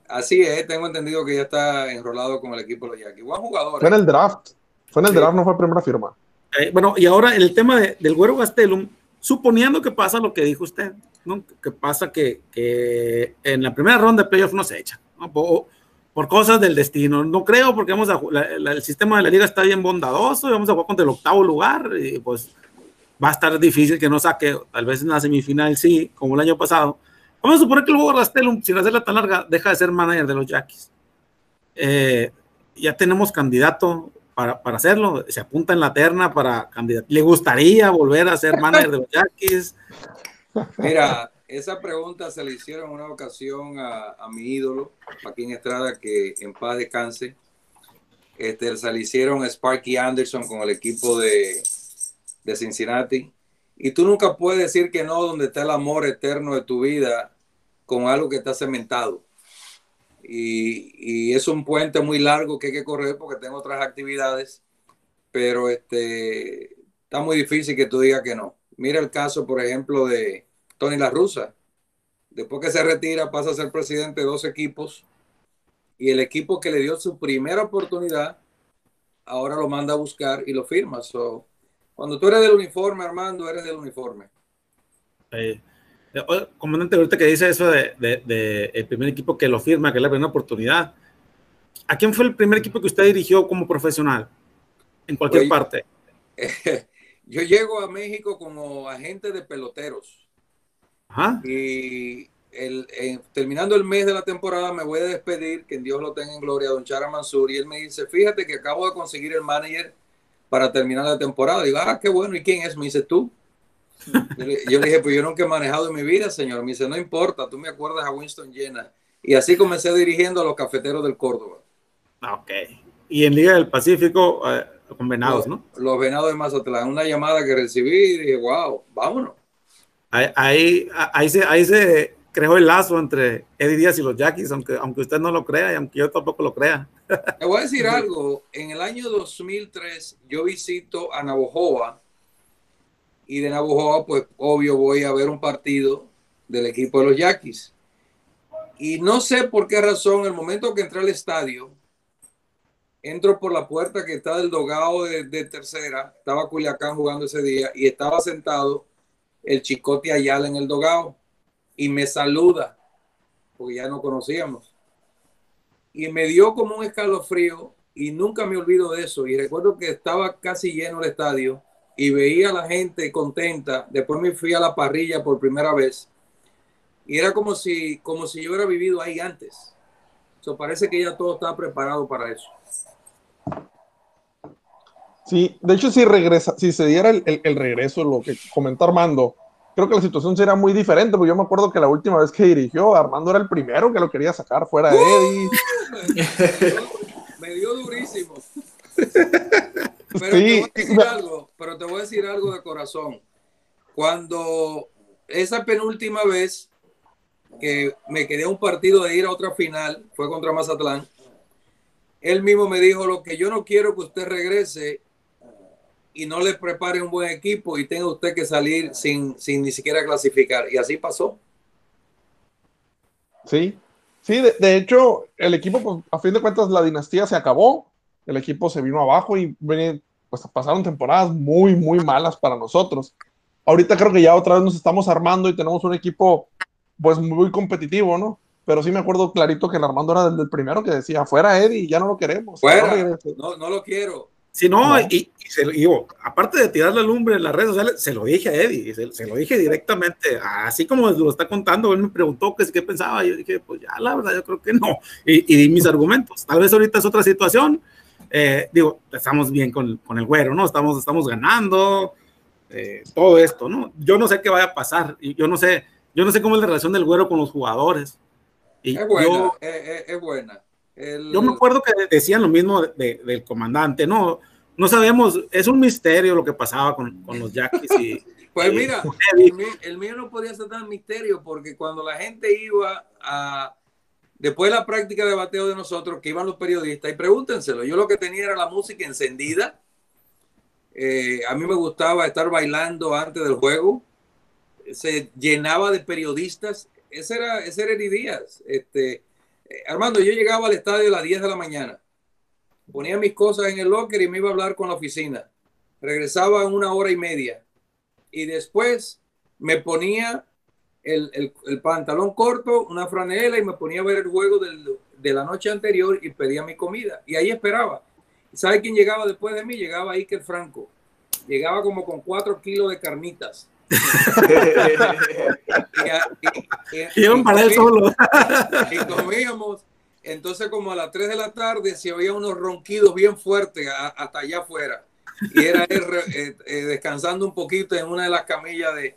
Así es, tengo entendido que ya está enrolado con el equipo de los Yankees. Buen jugador.
Fue en ¿eh? el draft. Fue en el draft, no fue primera firma.
Eh, bueno, y ahora el tema del Güero Gastelum, suponiendo que pasa lo que dijo usted, ¿no? que pasa que, que en la primera ronda de playoff no se echa, ¿no? por, por, cosas del destino. No creo, porque vamos a, el sistema de la liga está bien bondadoso y vamos a jugar contra el octavo lugar, y pues va a estar difícil que no saque, tal vez en la semifinal sí, como el año pasado. Vamos a suponer que el Hugo Rastelum, sin hacerla tan larga, deja de ser manager de los Jackies. Eh, ya tenemos candidato para, para, hacerlo, se apunta en la terna para candidato. ¿Le gustaría volver a ser manager de los Jackies?
Mira, esa pregunta se le hicieron en una ocasión a, a mi ídolo, Joaquín Estrada, que en paz descanse. Este, se le hicieron a Sparky Anderson con el equipo de, de Cincinnati. Y tú nunca puedes decir que no donde está el amor eterno de tu vida con algo que está cementado. Y, es un puente muy largo que hay que correr porque tengo otras actividades, pero este, está muy difícil que tú digas que no. Mira el caso, por ejemplo, de Tony La Russa. Después que se retira, pasa a ser presidente de dos equipos y el equipo que le dio su primera oportunidad, ahora lo manda a buscar y lo firma. So, cuando tú eres del uniforme, Armando, eres del uniforme.
Eh, comandante, ahorita que dice eso de, el primer equipo que lo firma, que le da una oportunidad. ¿A quién fue el primer equipo que usted dirigió como profesional? En cualquier parte.
yo llego a México como agente de peloteros. Ajá. Y el, terminando el mes de la temporada me voy a despedir, que en Dios lo tenga en gloria, don Chara Mansur, y él me dice, fíjate que acabo de conseguir el manager para terminar la temporada. Digo, ah, qué bueno, ¿y quién es? Me dice tú. Yo le dije, pues yo nunca he manejado en mi vida, señor. Me dice, no importa, tú me acuerdas a Winston Llena. Y así comencé dirigiendo a los cafeteros del Córdoba.
Ah, ok. Y en Liga del Pacífico, eh, con Venados, ¿no?
Los Venados de Mazatlán. Una llamada que recibí y dije, wow, vámonos.
Ahí, ahí, ahí, se, ahí se creó el lazo entre Eddie Díaz y los Yaquis, aunque, aunque usted no lo crea y aunque yo tampoco lo crea.
Te voy a decir algo. En el año 2003 yo visito a Navojoa y de Navojoa, pues obvio voy a ver un partido del equipo de los Yaquis. Y no sé por qué razón, el momento que entré al estadio, entro por la puerta que está del dogado de, tercera, estaba Culiacán jugando ese día y estaba sentado el Chicote Ayala en el dogado y me saluda, porque ya no conocíamos y me dio como un escalofrío y nunca me olvido de eso. Y recuerdo que estaba casi lleno el estadio y veía a la gente contenta. Después me fui a la parrilla por primera vez y era como si, como si yo hubiera vivido ahí antes. eso parece que ya todo estaba preparado para eso.
Sí, de hecho, si regresa, si se diera el, el regreso, lo que comentó Armando, creo que la situación sería muy diferente, porque yo me acuerdo que la última vez que dirigió, Armando era el primero que lo quería sacar fuera de Eddie.
me dio durísimo. Pero, te voy a decir algo, pero te voy a decir algo de corazón. Cuando esa penúltima vez que me quedé a un partido de ir a otra final, fue contra Mazatlán, él mismo me dijo, lo que yo no quiero que usted regrese y no le prepare un buen equipo y tenga usted que salir sin, sin ni siquiera clasificar. Y así pasó.
Sí, sí, de, hecho, el equipo, pues, a fin de cuentas, la dinastía se acabó, el equipo se vino abajo y pues pasaron temporadas muy, muy malas para nosotros. Ahorita creo que ya otra vez nos estamos armando y tenemos un equipo pues muy competitivo, ¿no? Pero sí me acuerdo clarito que el Armando era del, primero que decía, fuera Eddie, ya no lo queremos.
Fuera, no, no lo quiero.
Si no, y, se, digo, aparte de tirar la lumbre en las redes sociales, se lo dije a Eddie, se, lo dije directamente, así como lo está contando, él me preguntó qué, qué pensaba, y yo dije, pues ya, la verdad, yo creo que no, y, di mis argumentos. Tal vez ahorita es otra situación, eh, digo, estamos bien con, con, el güero, ¿no? Estamos, estamos ganando, eh, todo esto, ¿no? Yo no sé qué vaya a pasar, y yo no sé, yo no sé cómo es la relación del güero con los jugadores, Y
Es buena,
yo,
es, es- es buena. El-
yo me acuerdo que decían lo mismo de- de- del comandante, no, no sabemos, es un misterio lo que pasaba con, con los Yaquis y
Pues mira,
Eddie.
el mío, el mío no podía ser tan misterio porque cuando la gente iba a, después de la práctica de bateo de nosotros, que iban los periodistas, y pregúntenselo, yo lo que tenía era la música encendida. Eh, a mí me gustaba estar bailando antes del juego. Se llenaba de periodistas. Ese era, ese era Eddie Díaz. Este, eh, Armando, yo llegaba al estadio a las 10 de la mañana. Ponía mis cosas en el locker y me iba a hablar con la oficina. Regresaba en una hora y media y después me ponía el, el- el pantalón corto, una franela y me ponía a ver el juego del- de la noche anterior y pedía mi comida. Y ahí esperaba. ¿Sabe quién llegaba después de mí? Llegaba Iker Franco. Llegaba como con cuatro kilos de carnitas. Y, a- y- y-
iban
y
para él solo.
y comíamos. Entonces, como a las 3 de la tarde, se oía unos ronquidos bien fuertes a- hasta allá afuera. Y era él re- eh, eh, descansando un poquito en una de las camillas de. eh,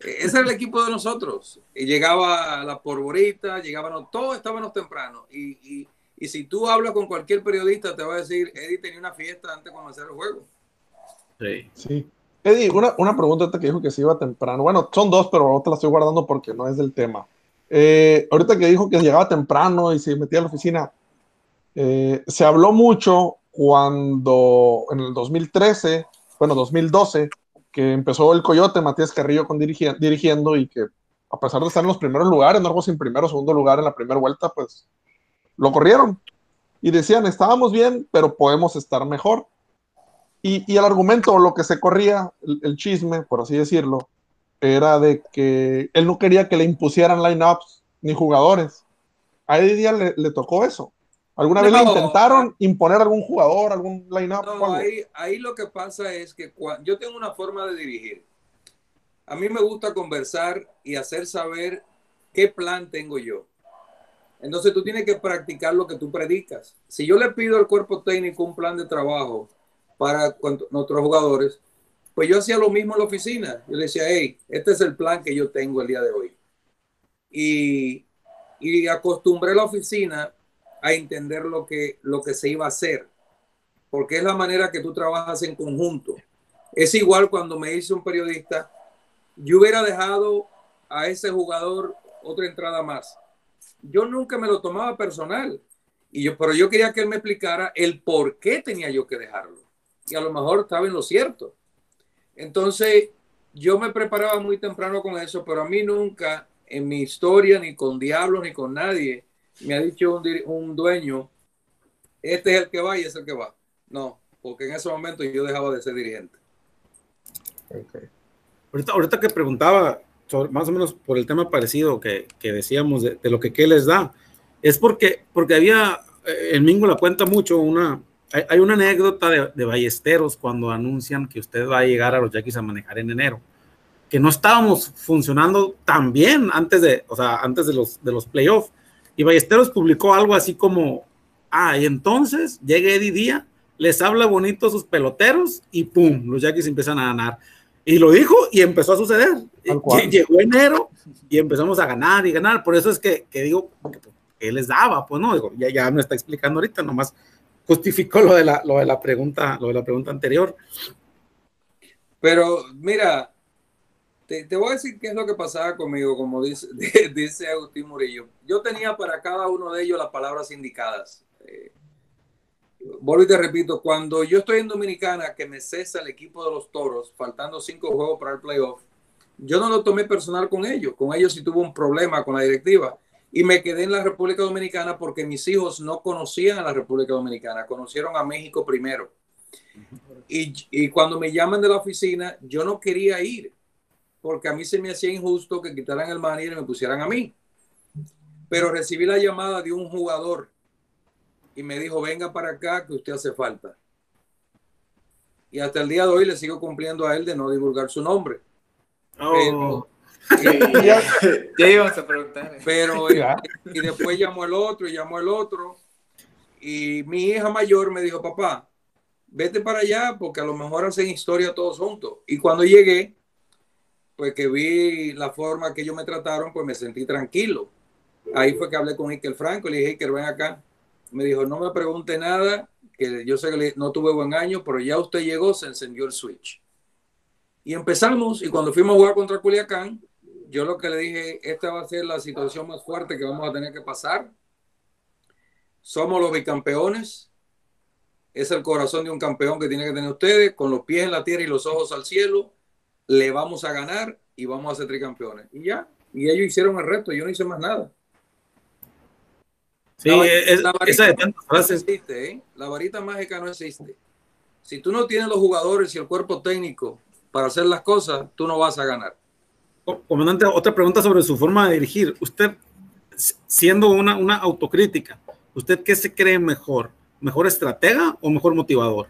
ese era el equipo de nosotros. Y llegaba la porborita, llegábamos, todos estábamos temprano. Y, y, y si tú hablas con cualquier periodista, te va a decir, Eddie tenía una fiesta antes de comenzar el juego.
Sí.
Sí. Eddie, una, una pregunta que dijo que se iba temprano. Bueno, son dos, pero otra la estoy guardando porque no es del tema. Eh, ahorita que dijo que llegaba temprano y se metía a la oficina, eh, se habló mucho cuando en el 2013, bueno, 2012, que empezó el Coyote, Matías Carrillo con dirigi- dirigiendo y que a pesar de estar en los primeros lugares, no algo sin primero o segundo lugar en la primera vuelta, pues lo corrieron. Y decían, estábamos bien, pero podemos estar mejor. Y, y el argumento, lo que se corría, el, el chisme, por así decirlo, era de que él no quería que le impusieran lineups ni jugadores. A Eddie Díaz le, le tocó eso. ¿Alguna vez le intentaron imponer algún jugador, algún lineup?
No, ahí, ahí lo que pasa es que yo tengo una forma de dirigir. A mí me gusta conversar y hacer saber qué plan tengo yo. Entonces tú tienes que practicar lo que tú predicas. Si yo le pido al cuerpo técnico un plan de trabajo para nuestros jugadores, pues yo hacía lo mismo en la oficina. Yo le decía, hey, este es el plan que yo tengo el día de hoy. Y, y acostumbré la oficina a entender lo que, lo que se iba a hacer porque es la manera que tú trabajas en conjunto. Es igual cuando me dice un periodista, yo hubiera dejado a ese jugador otra entrada más. Yo nunca me lo tomaba personal, y yo, pero yo quería que él me explicara el por qué tenía yo que dejarlo. Y a lo mejor estaba en lo cierto. Entonces, yo me preparaba muy temprano con eso, pero a mí nunca en mi historia, ni con Diablos, ni con nadie, me ha dicho un, un dueño, este es el que va y es el que va. No, porque en ese momento yo dejaba de ser dirigente.
Ok.
Ahorita, ahorita que preguntaba más o menos por el tema parecido que, que decíamos de, de lo que qué les da, es porque, porque había, eh, el Mingo la cuenta mucho, una, hay, hay una anécdota de, de Ballesteros cuando anuncian que usted va a llegar a los Yaquis a manejar en enero, que no estábamos funcionando tan bien antes de, o sea, antes de los, de los playoffs, y Ballesteros publicó algo así como, ah, y entonces llega Eddie Díaz, les habla bonito a sus peloteros y pum, los Yaquis empiezan a ganar. Y lo dijo y empezó a suceder. Llegó enero y empezamos a ganar y ganar. Por eso es que, que digo, que, que les daba, pues no, digo, ya, ya me está explicando ahorita, nomás justificó lo de la, lo de la pregunta, lo de la pregunta anterior.
Pero mira, te, te voy a decir qué es lo que pasaba conmigo, como dice, dice Agustín Murillo. Yo tenía para cada uno de ellos las palabras indicadas. Eh, vuelvo y te repito, cuando yo estoy en Dominicana, que me cesa el equipo de los toros, faltando cinco juegos para el playoff, yo no lo tomé personal con ellos. Con ellos sí tuve un problema con la directiva. Y me quedé en la República Dominicana porque mis hijos no conocían a la República Dominicana, conocieron a México primero. Y, y cuando me llaman de la oficina, yo no quería ir, porque a mí se me hacía injusto que quitaran el manager y me pusieran a mí. Pero recibí la llamada de un jugador y me dijo, venga para acá que usted hace falta. Y hasta el día de hoy le sigo cumpliendo a él de no divulgar su nombre.
Oh,
Pero,
ya, ya íbamos a preguntar.
pero y después llamó el otro y llamó el otro. Y mi hija mayor me dijo, papá, vete para allá porque a lo mejor hacen historia todos juntos. Y cuando llegué, pues que vi la forma que ellos me trataron, pues me sentí tranquilo. ahí fue que hablé con Iker Franco, le dije, Iker, ven acá. Me dijo, no me pregunte nada, que yo sé que no tuve buen año, pero ya usted llegó, se encendió el switch. Y empezamos, y cuando fuimos a jugar contra Culiacán, yo lo que le dije, esta va a ser la situación más fuerte que vamos a tener que pasar. Somos los bicampeones. Es el corazón de un campeón que tiene que tener ustedes, con los pies en la tierra y los ojos al cielo. Le vamos a ganar y vamos a ser tricampeones. Y ya, y ellos hicieron el reto, yo no hice más nada.
Sí, la, es,
la varita esa de tantas frases. No existe, ¿eh? La varita mágica no existe. Si tú no tienes los jugadores y el cuerpo técnico para hacer las cosas, tú no vas a ganar.
Comandante, otra pregunta sobre su forma de dirigir. Usted, siendo una, una autocrítica, ¿usted qué se cree mejor? ¿Mejor estratega o mejor motivador?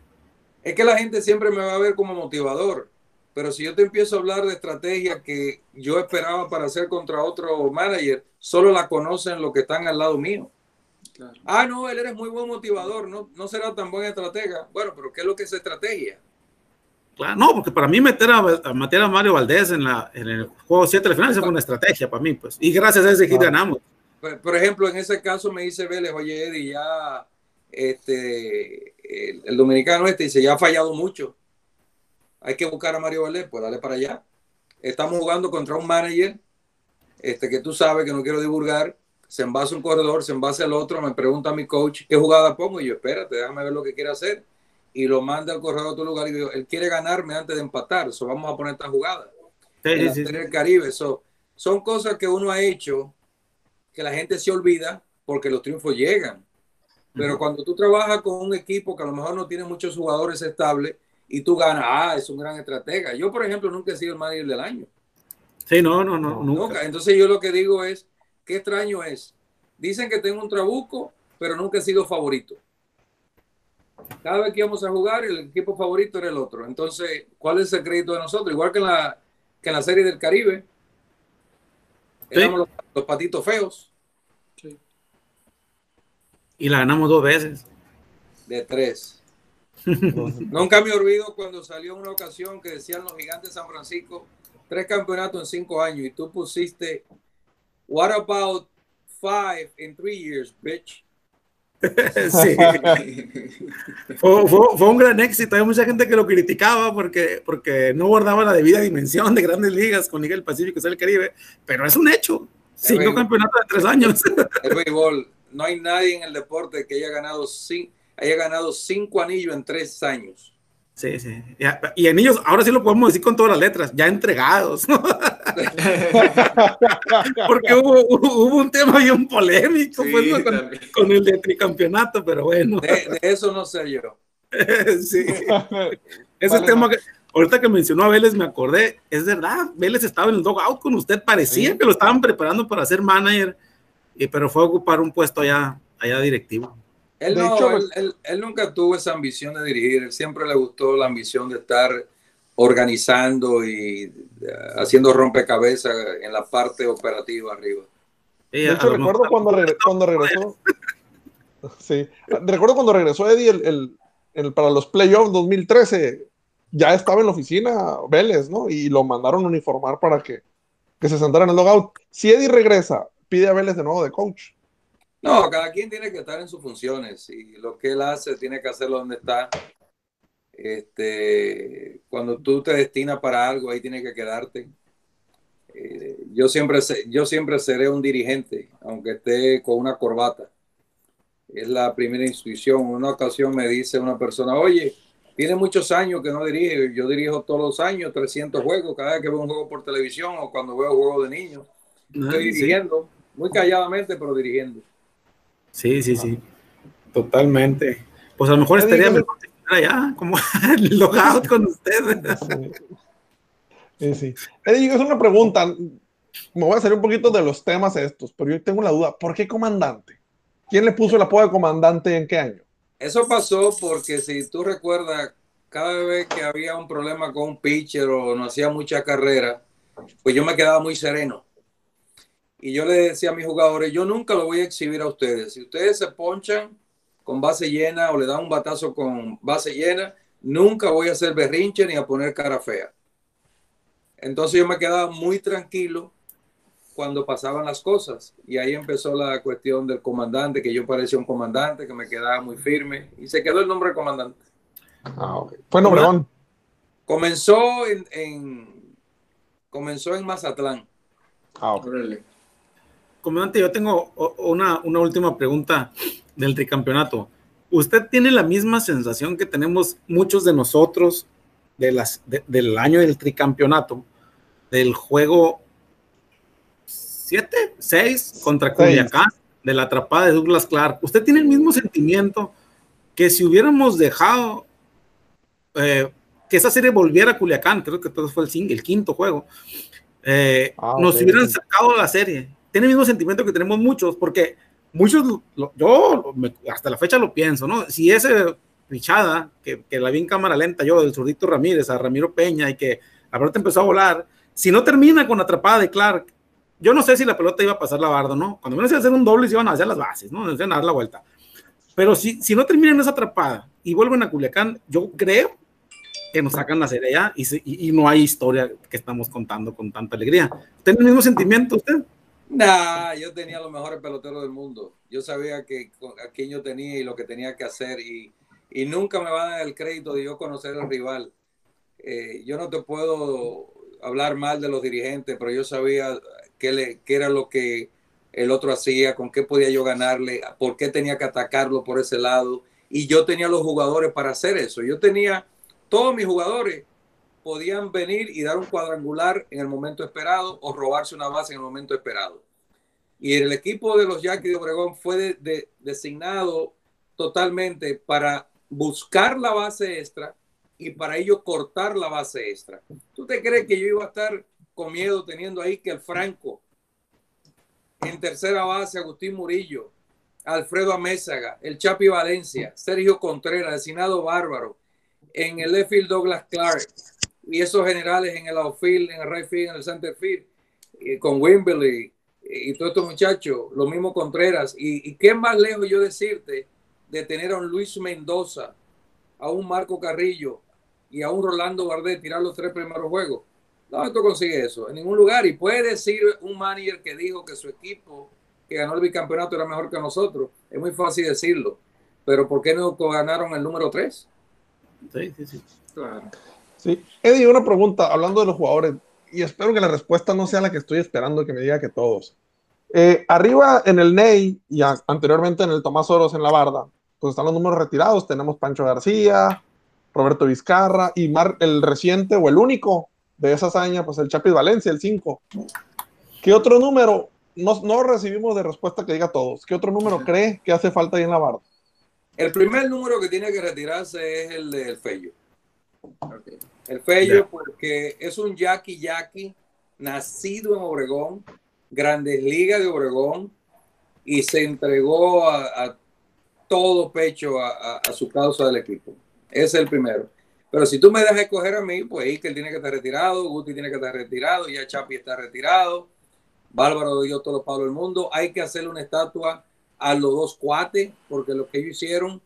Es que la gente siempre me va a ver como motivador, pero si yo te empiezo a hablar de estrategia que yo esperaba para hacer contra otro manager, solo la conocen los que están al lado mío. Claro. Ah, no, él eres muy buen motivador, no, no será tan buen estratega. Bueno, pero ¿qué es lo que es estrategia?
Claro, no, porque para mí meter a, a, meter a Mario Valdés en, la, en el juego 7 de final fue una estrategia para mí, pues. Y gracias a ese hit ganamos.
Por, por, ejemplo, en ese caso me dice Vélez, oye, Eddie, ya este, el, el, dominicano este dice, ya ha fallado mucho. Hay que buscar a Mario Valdés, pues dale para allá. Estamos jugando contra un manager este, que tú sabes que no quiero divulgar. Se envasa un corredor, se envasa el otro, me pregunta a mi coach qué jugada pongo y yo, espérate, déjame ver lo que quiere hacer y lo manda al corredor a otro lugar y digo, él quiere ganarme antes de empatar, eso vamos a poner esta jugada.
Sí,
en
sí, sí.
el Caribe, eso son cosas que uno ha hecho que la gente se olvida porque los triunfos llegan. Pero uh -huh. cuando tú trabajas con un equipo que a lo mejor no tiene muchos jugadores estables y tú ganas, ah, es un gran estratega. Yo, por ejemplo, nunca he sido el manager del año.
Sí, no, no, no, nunca.
nunca. Entonces yo lo que digo es, qué extraño es. Dicen que tengo un trabuco, pero nunca he sido favorito cada vez que íbamos a jugar, el equipo favorito era el otro. Entonces, ¿cuál es el crédito de nosotros? Igual que en la, que en la serie del Caribe,
Sí.
éramos los, los patitos feos
Y la ganamos dos veces.
de tres. Nunca me olvido cuando salió una ocasión que decían los gigantes de San Francisco, tres campeonatos en cinco años, y tú pusiste, what about five in three years, bitch?
sí. Fue, fue- fue un gran éxito. Hay mucha gente que lo criticaba porque, porque no guardaba la debida dimensión de grandes ligas con Liga del Pacífico y el Caribe, pero es un hecho. Cinco campeonatos en tres años.
El béisbol, no hay nadie en el deporte que haya ganado, cin- haya ganado cinco anillos en tres años.
Sí, sí. Y anillos, ahora sí lo podemos decir con todas las letras, ya entregados. Porque hubo, hubo- un tema bien polémico
Sí,
pues, ¿no? con, con el de tricampeonato, pero bueno.
De, de eso no sé yo.
sí. Ese
Vale,
tema
no.
que ahorita que mencionó a Vélez me acordé, es verdad, Vélez estaba en el dogout con usted, parecía
Sí.
que lo estaban preparando para ser manager, y, pero fue a ocupar un puesto allá, allá directivo.
Él, no,
hecho,
él, él- él nunca tuvo esa ambición de dirigir, él siempre le gustó la ambición de estar organizando y eh, haciendo rompecabezas en la parte operativa arriba.
De
a
hecho, recuerdo cuando, cuando regresó. Sí. Recuerdo cuando regresó Eddie el, el- el- para los playoffs 2013. Ya estaba en la oficina Vélez, ¿no? Y lo mandaron uniformar para que, que se sentara en el logout. Si Eddie regresa, pide a Vélez de nuevo de coach.
No, cada quien tiene que estar en sus funciones y lo que él hace tiene que hacerlo donde está. Este, cuando tú te destinas para algo, ahí tienes que quedarte. Eh, yo, siempre, yo siempre seré un dirigente, aunque esté con una corbata. Es la primera instrucción. En una ocasión me dice una persona, oye, tiene muchos años que no dirige. Yo dirijo todos los años, 300 juegos, cada vez que veo un juego por televisión o cuando veo juegos de niños.
Ah,
Estoy
sí.
dirigiendo, muy calladamente, pero dirigiendo.
Sí, sí, sí. Totalmente. Pues a lo mejor estaría
¿qué-
mejor allá, como el logout con usted.
Sí. Sí, sí. Eddie, es una pregunta. Me voy a salir un poquito de los temas estos, pero yo tengo la duda. ¿Por qué comandante? ¿Quién le puso el apodo de comandante en qué año?
Eso pasó porque si tú recuerdas, cada vez que había un problema con un pitcher o no hacía mucha carrera, pues yo me quedaba muy sereno. Y yo le decía a mis jugadores, yo nunca lo voy a exhibir a ustedes. Si ustedes se ponchan con base llena o le dan un batazo con base llena, nunca voy a hacer berrinche ni a poner cara fea. Entonces yo me quedaba muy tranquilo cuando pasaban las cosas. Y ahí empezó la cuestión del comandante, que yo parecía un comandante, que me quedaba muy firme. Y se quedó el nombre de comandante.
Ah, ok. Fue.
Comenzó en, en- comenzó en Mazatlán.
Ah.
Comandante, yo tengo una última pregunta del tricampeonato. ¿Usted tiene la misma sensación que tenemos muchos de nosotros de las, de- del año del tricampeonato, del juego 7, 6 contra. Culiacán, de la atrapada de Douglas Clark? ¿Usted tiene el mismo sentimiento que si hubiéramos dejado eh, que esa serie volviera a Culiacán, creo que entonces fue el, quinto juego, eh,
Ah,
nos hubieran sacado la serie? Tiene el mismo sentimiento que tenemos muchos, porque muchos, lo- yo me- hasta la fecha lo pienso, ¿no? Si ese pichada, que, que la vi en cámara lenta yo, del zurdito Ramírez a Ramiro Peña y que la pelota empezó a volar, si no termina con atrapada de Clark, yo no sé si la pelota iba a pasar la barda, ¿no? Cuando menos iba a hacer un doble, se iban a hacer las bases, ¿no? Se iban a dar la vuelta. Pero si, si no terminan esa atrapada y vuelven a Culiacán, yo creo que nos sacan la serie ya y, y- y no hay historia que estamos contando con tanta alegría. ¿Tiene el mismo sentimiento usted?
Nah, yo tenía los mejores peloteros del mundo. Yo sabía que a quién yo tenía y lo que tenía que hacer y, y nunca me va a dar el crédito de yo conocer al rival. Eh, yo no te puedo hablar mal de los dirigentes, pero yo sabía qué, le, qué era lo que el otro hacía, con qué podía yo ganarle, por qué tenía que atacarlo por ese lado. Y yo tenía los jugadores para hacer eso. Yo tenía, todos mis jugadores podían venir y dar un cuadrangular en el momento esperado o robarse una base en el momento esperado. Y el equipo de los Yankees de Obregón fue de- de- designado totalmente para buscar la base extra y para ello cortar la base extra. ¿Tú te crees que yo iba a estar con miedo teniendo ahí que el Franco en tercera base, Agustín Murillo, Alfredo Amézaga, el Chapi Valencia, Sergio Contreras, designado Bárbaro, en el left field Douglas Clark y esos generales en el outfield, en el right field, en el center field, y con Wimberley y todos estos muchachos, lo mismo Contreras. Y, y qué más lejos yo decirte de tener a un Luis Mendoza, a un Marco Carrillo y a un Rolando Bardet tirar los tres primeros juegos. No, esto consigue eso en ningún lugar. Y puede decir un manager que dijo que su equipo que ganó el bicampeonato era mejor que nosotros. Es muy fácil decirlo. Pero ¿por qué no ganaron el número 3?
Sí, sí, sí.
Claro.
Sí. Eddie, una pregunta, hablando de los jugadores, y espero que la respuesta no sea la que estoy esperando, que me diga que todos. Eh, arriba en el Ney y a- anteriormente en el Tomás Oros en la Barda, pues están los números retirados. Tenemos Pancho García, Roberto Vizcarra y Mar, el reciente o el único de esa hazaña, pues el Chapis Valencia, el 5. ¿Qué otro número? No, no recibimos de respuesta que diga todos. ¿Qué otro número cree que hace falta ahí en la Barda?
El primer número que tiene que retirarse es el del Fello. El Fello porque es un Jackie Jackie nacido en Obregón, Grandes Ligas de Obregón y se entregó a, a todo pecho a, a- a su causa del equipo. Ese es el primero. Pero si tú me dejas escoger a mí, pues Iker tiene que estar retirado, Guti tiene que estar retirado, ya Chapi está retirado, Bárbaro dio todo los palos del mundo. Hay que hacerle una estatua a los dos cuates, porque lo que ellos hicieron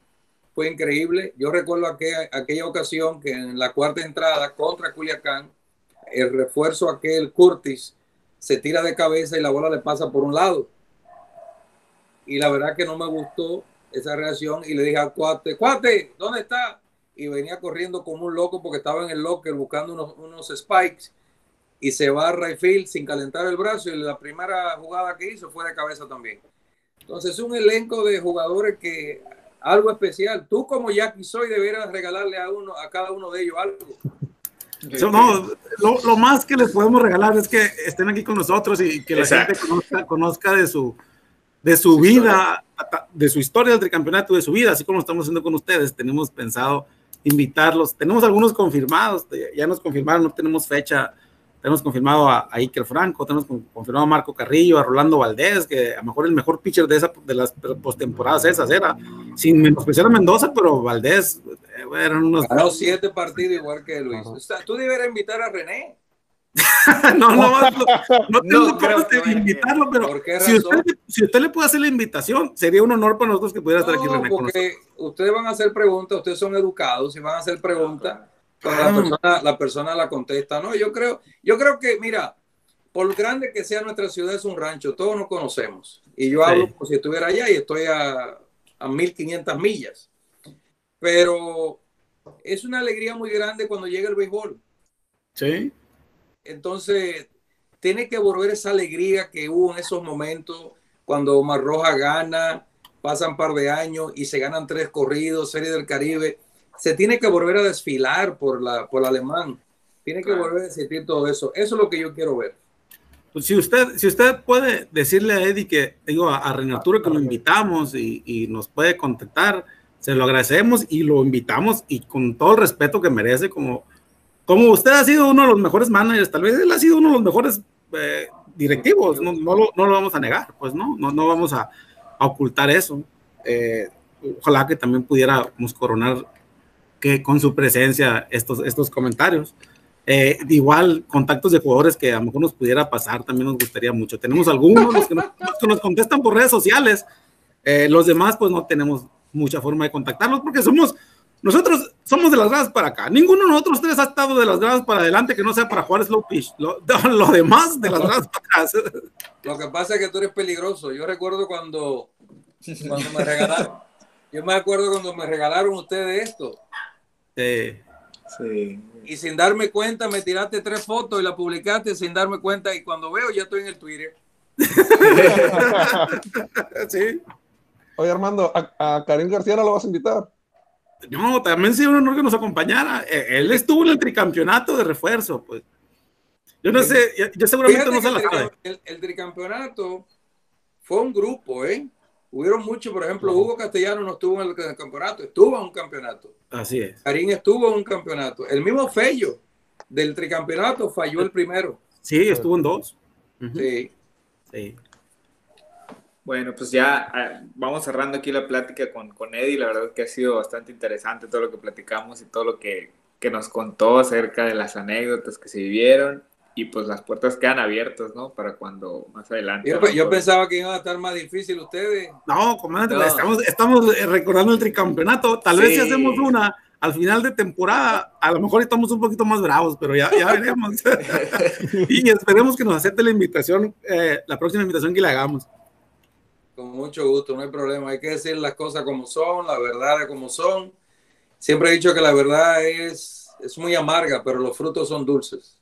fue increíble. Yo recuerdo aquella, ocasión que en la cuarta entrada contra Culiacán, el refuerzo aquel Curtis se tira de cabeza y la bola le pasa por un lado. Y la verdad que no me gustó esa reacción y le dije al cuate, cuate, ¿dónde está? Y venía corriendo como un loco porque estaba en el locker buscando unos, unos spikes y se va a right field sin calentar el brazo y la primera jugada que hizo fue de cabeza también. Entonces es un elenco de jugadores que algo especial. Tú como Jackie soy deberías regalarle a uno a cada uno de ellos algo.
So, no, lo, lo más que les podemos regalar es que estén aquí con nosotros y que la
Exacto.
gente conozca, conozca de su, de su vida, de su historia del tricampeonato, de su vida, así como lo estamos haciendo con ustedes. Tenemos pensado invitarlos. Tenemos algunos confirmados, ya- ya nos confirmaron, no tenemos fecha. Tenemos confirmado a, a Iker Franco, tenemos con- confirmado a Marco Carrillo, a Rolando Valdés, que a lo mejor el mejor pitcher de, esa, de las postemporadas esas era, sin menospreciar a Mendoza, pero Valdés eh, eran unos
Ganó siete partidos igual que Luis. O sea, tú deberías invitar a René.
no, no, no, no tengo
No
ganas de invitarlo, pero
¿Por qué
si usted, si usted le puede hacer la invitación, sería un honor para nosotros que pudiera estar aquí
No,
René
porque ustedes van a hacer preguntas, ustedes son educados y van a hacer preguntas, la
Ah.
persona, la persona la contesta. No, yo creo, yo creo que, mira, por grande que sea nuestra ciudad, es un rancho, todos nos conocemos. Y yo hablo como si estuviera allá y estoy a, a 1500 millas. Pero es una alegría muy grande cuando llega el béisbol.
Sí.
Entonces, tiene que volver esa alegría que hubo en esos momentos cuando Omar Roja gana, pasan un par de años y se ganan tres corridos, Serie del Caribe. Se tiene que volver a desfilar por, la, por el alemán. Tiene que volver a sentir todo eso. Eso es lo que yo quiero ver.
Pues si usted, si usted puede decirle a Eddie que, digo, a, Renatura que lo invitamos y, y, nos puede contactar, se lo agradecemos y lo invitamos y con todo el respeto que merece, como, como usted ha sido uno de los mejores managers, tal vez él ha sido uno de los mejores eh, directivos, no, no, lo, no, lo, vamos a negar, pues no, no, no vamos a, a ocultar eso. Eh, ojalá que también pudiéramos coronar que con su presencia estos, estos comentarios. Eh, igual, contactos de jugadores que a lo mejor nos pudiera pasar, también nos gustaría mucho. Tenemos algunos los que nos, que nos contestan por redes sociales, los demás pues no tenemos mucha forma de contactarlos porque somos nosotros somos de las gradas para acá. Ninguno de nosotros tres ha estado de las gradas para adelante que no sea para jugar slow pitch. Lo, lo demás de las gradas para atrás.
Lo que pasa es que tú eres peligroso. Yo recuerdo cuando, cuando me regalaron. Yo me acuerdo cuando me regalaron ustedes esto.
Sí.
sí. Y sin darme cuenta me tiraste tres fotos y la publicaste sin darme cuenta y cuando veo ya estoy en el Twitter.
sí. Oye Armando, a, a Karim García no lo vas a invitar.
No, también sería un honor que nos acompañara. E, él estuvo en el tricampeonato de refuerzo, pues. Yo no sé, yo seguramente no se la sabe.
El, el, tricampeonato fue un grupo, ¿eh? Hubieron muchos, por ejemplo, Hugo Castellano no estuvo en el campeonato, estuvo en un campeonato.
Así es.
Karim estuvo en un campeonato. El mismo Fello del tricampeonato falló el primero.
Sí, estuvo en dos.
Sí.
Sí.
Bueno, pues ya ah, vamos cerrando aquí la plática con, con Eddie. La verdad es que ha sido bastante interesante todo lo que platicamos y todo lo que, que nos contó acerca de las anécdotas que se vivieron. Y pues las puertas quedan abiertas, ¿no? Para cuando más adelante.
Yo, yo pensaba que iban a estar más difícil ustedes.
No, comandante, no. Estamos, estamos recordando el tricampeonato. Tal sí. vez si hacemos una al final de temporada, a lo mejor estamos un poquito más bravos, pero ya, ya veremos. y esperemos que nos acepte la invitación, eh, la próxima invitación que le hagamos.
Con mucho gusto, no hay problema. Hay que decir las cosas como son, la verdad como son. Siempre he dicho que la verdad es, es muy amarga, pero los frutos son dulces.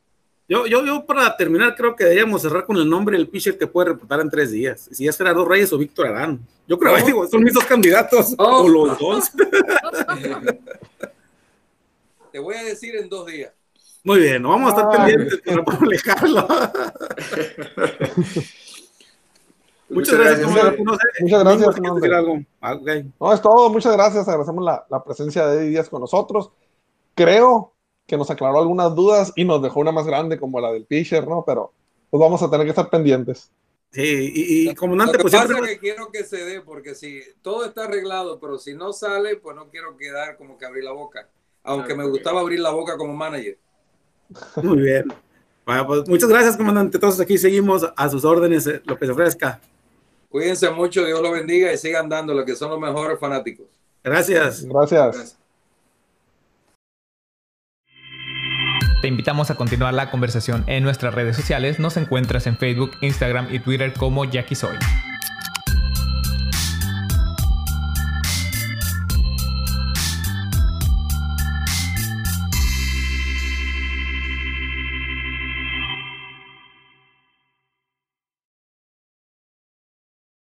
Yo, yo, yo para terminar creo que deberíamos cerrar con el nombre del pitcher que puede reportar en tres días. Si es Gerardo Reyes o Víctor Arán. Yo creo que oh. son mis dos candidatos oh. o los dos.
Te voy a decir en dos días.
Muy bien, vamos a estar Ay. pendientes para publicarlo. Muchas, gracias.
Muchas, muchas gracias. Ah, okay. No, es todo. Muchas gracias. Agradecemos la, la, presencia de Eddie Díaz con nosotros. Creo que nos aclaró algunas dudas y nos dejó una más grande como la del pitcher, ¿no? Pero pues vamos a tener que estar pendientes.
Sí, y, y comandante,
Lo que
pues siempre...
que quiero que se dé, porque si todo está arreglado, pero si no sale, pues no quiero quedar como que abrir la boca. Aunque me gustaba abrir la boca como manager.
Muy bien. Bueno, pues muchas gracias, comandante. Todos aquí seguimos a sus órdenes, eh, lo que se ofrezca.
Cuídense mucho, Dios lo bendiga y sigan dando lo que son los mejores fanáticos.
Gracias.
Gracias. Gracias.
Te invitamos a continuar la conversación en nuestras redes sociales. Nos encuentras en Facebook, Instagram y Twitter como Jackie Soy.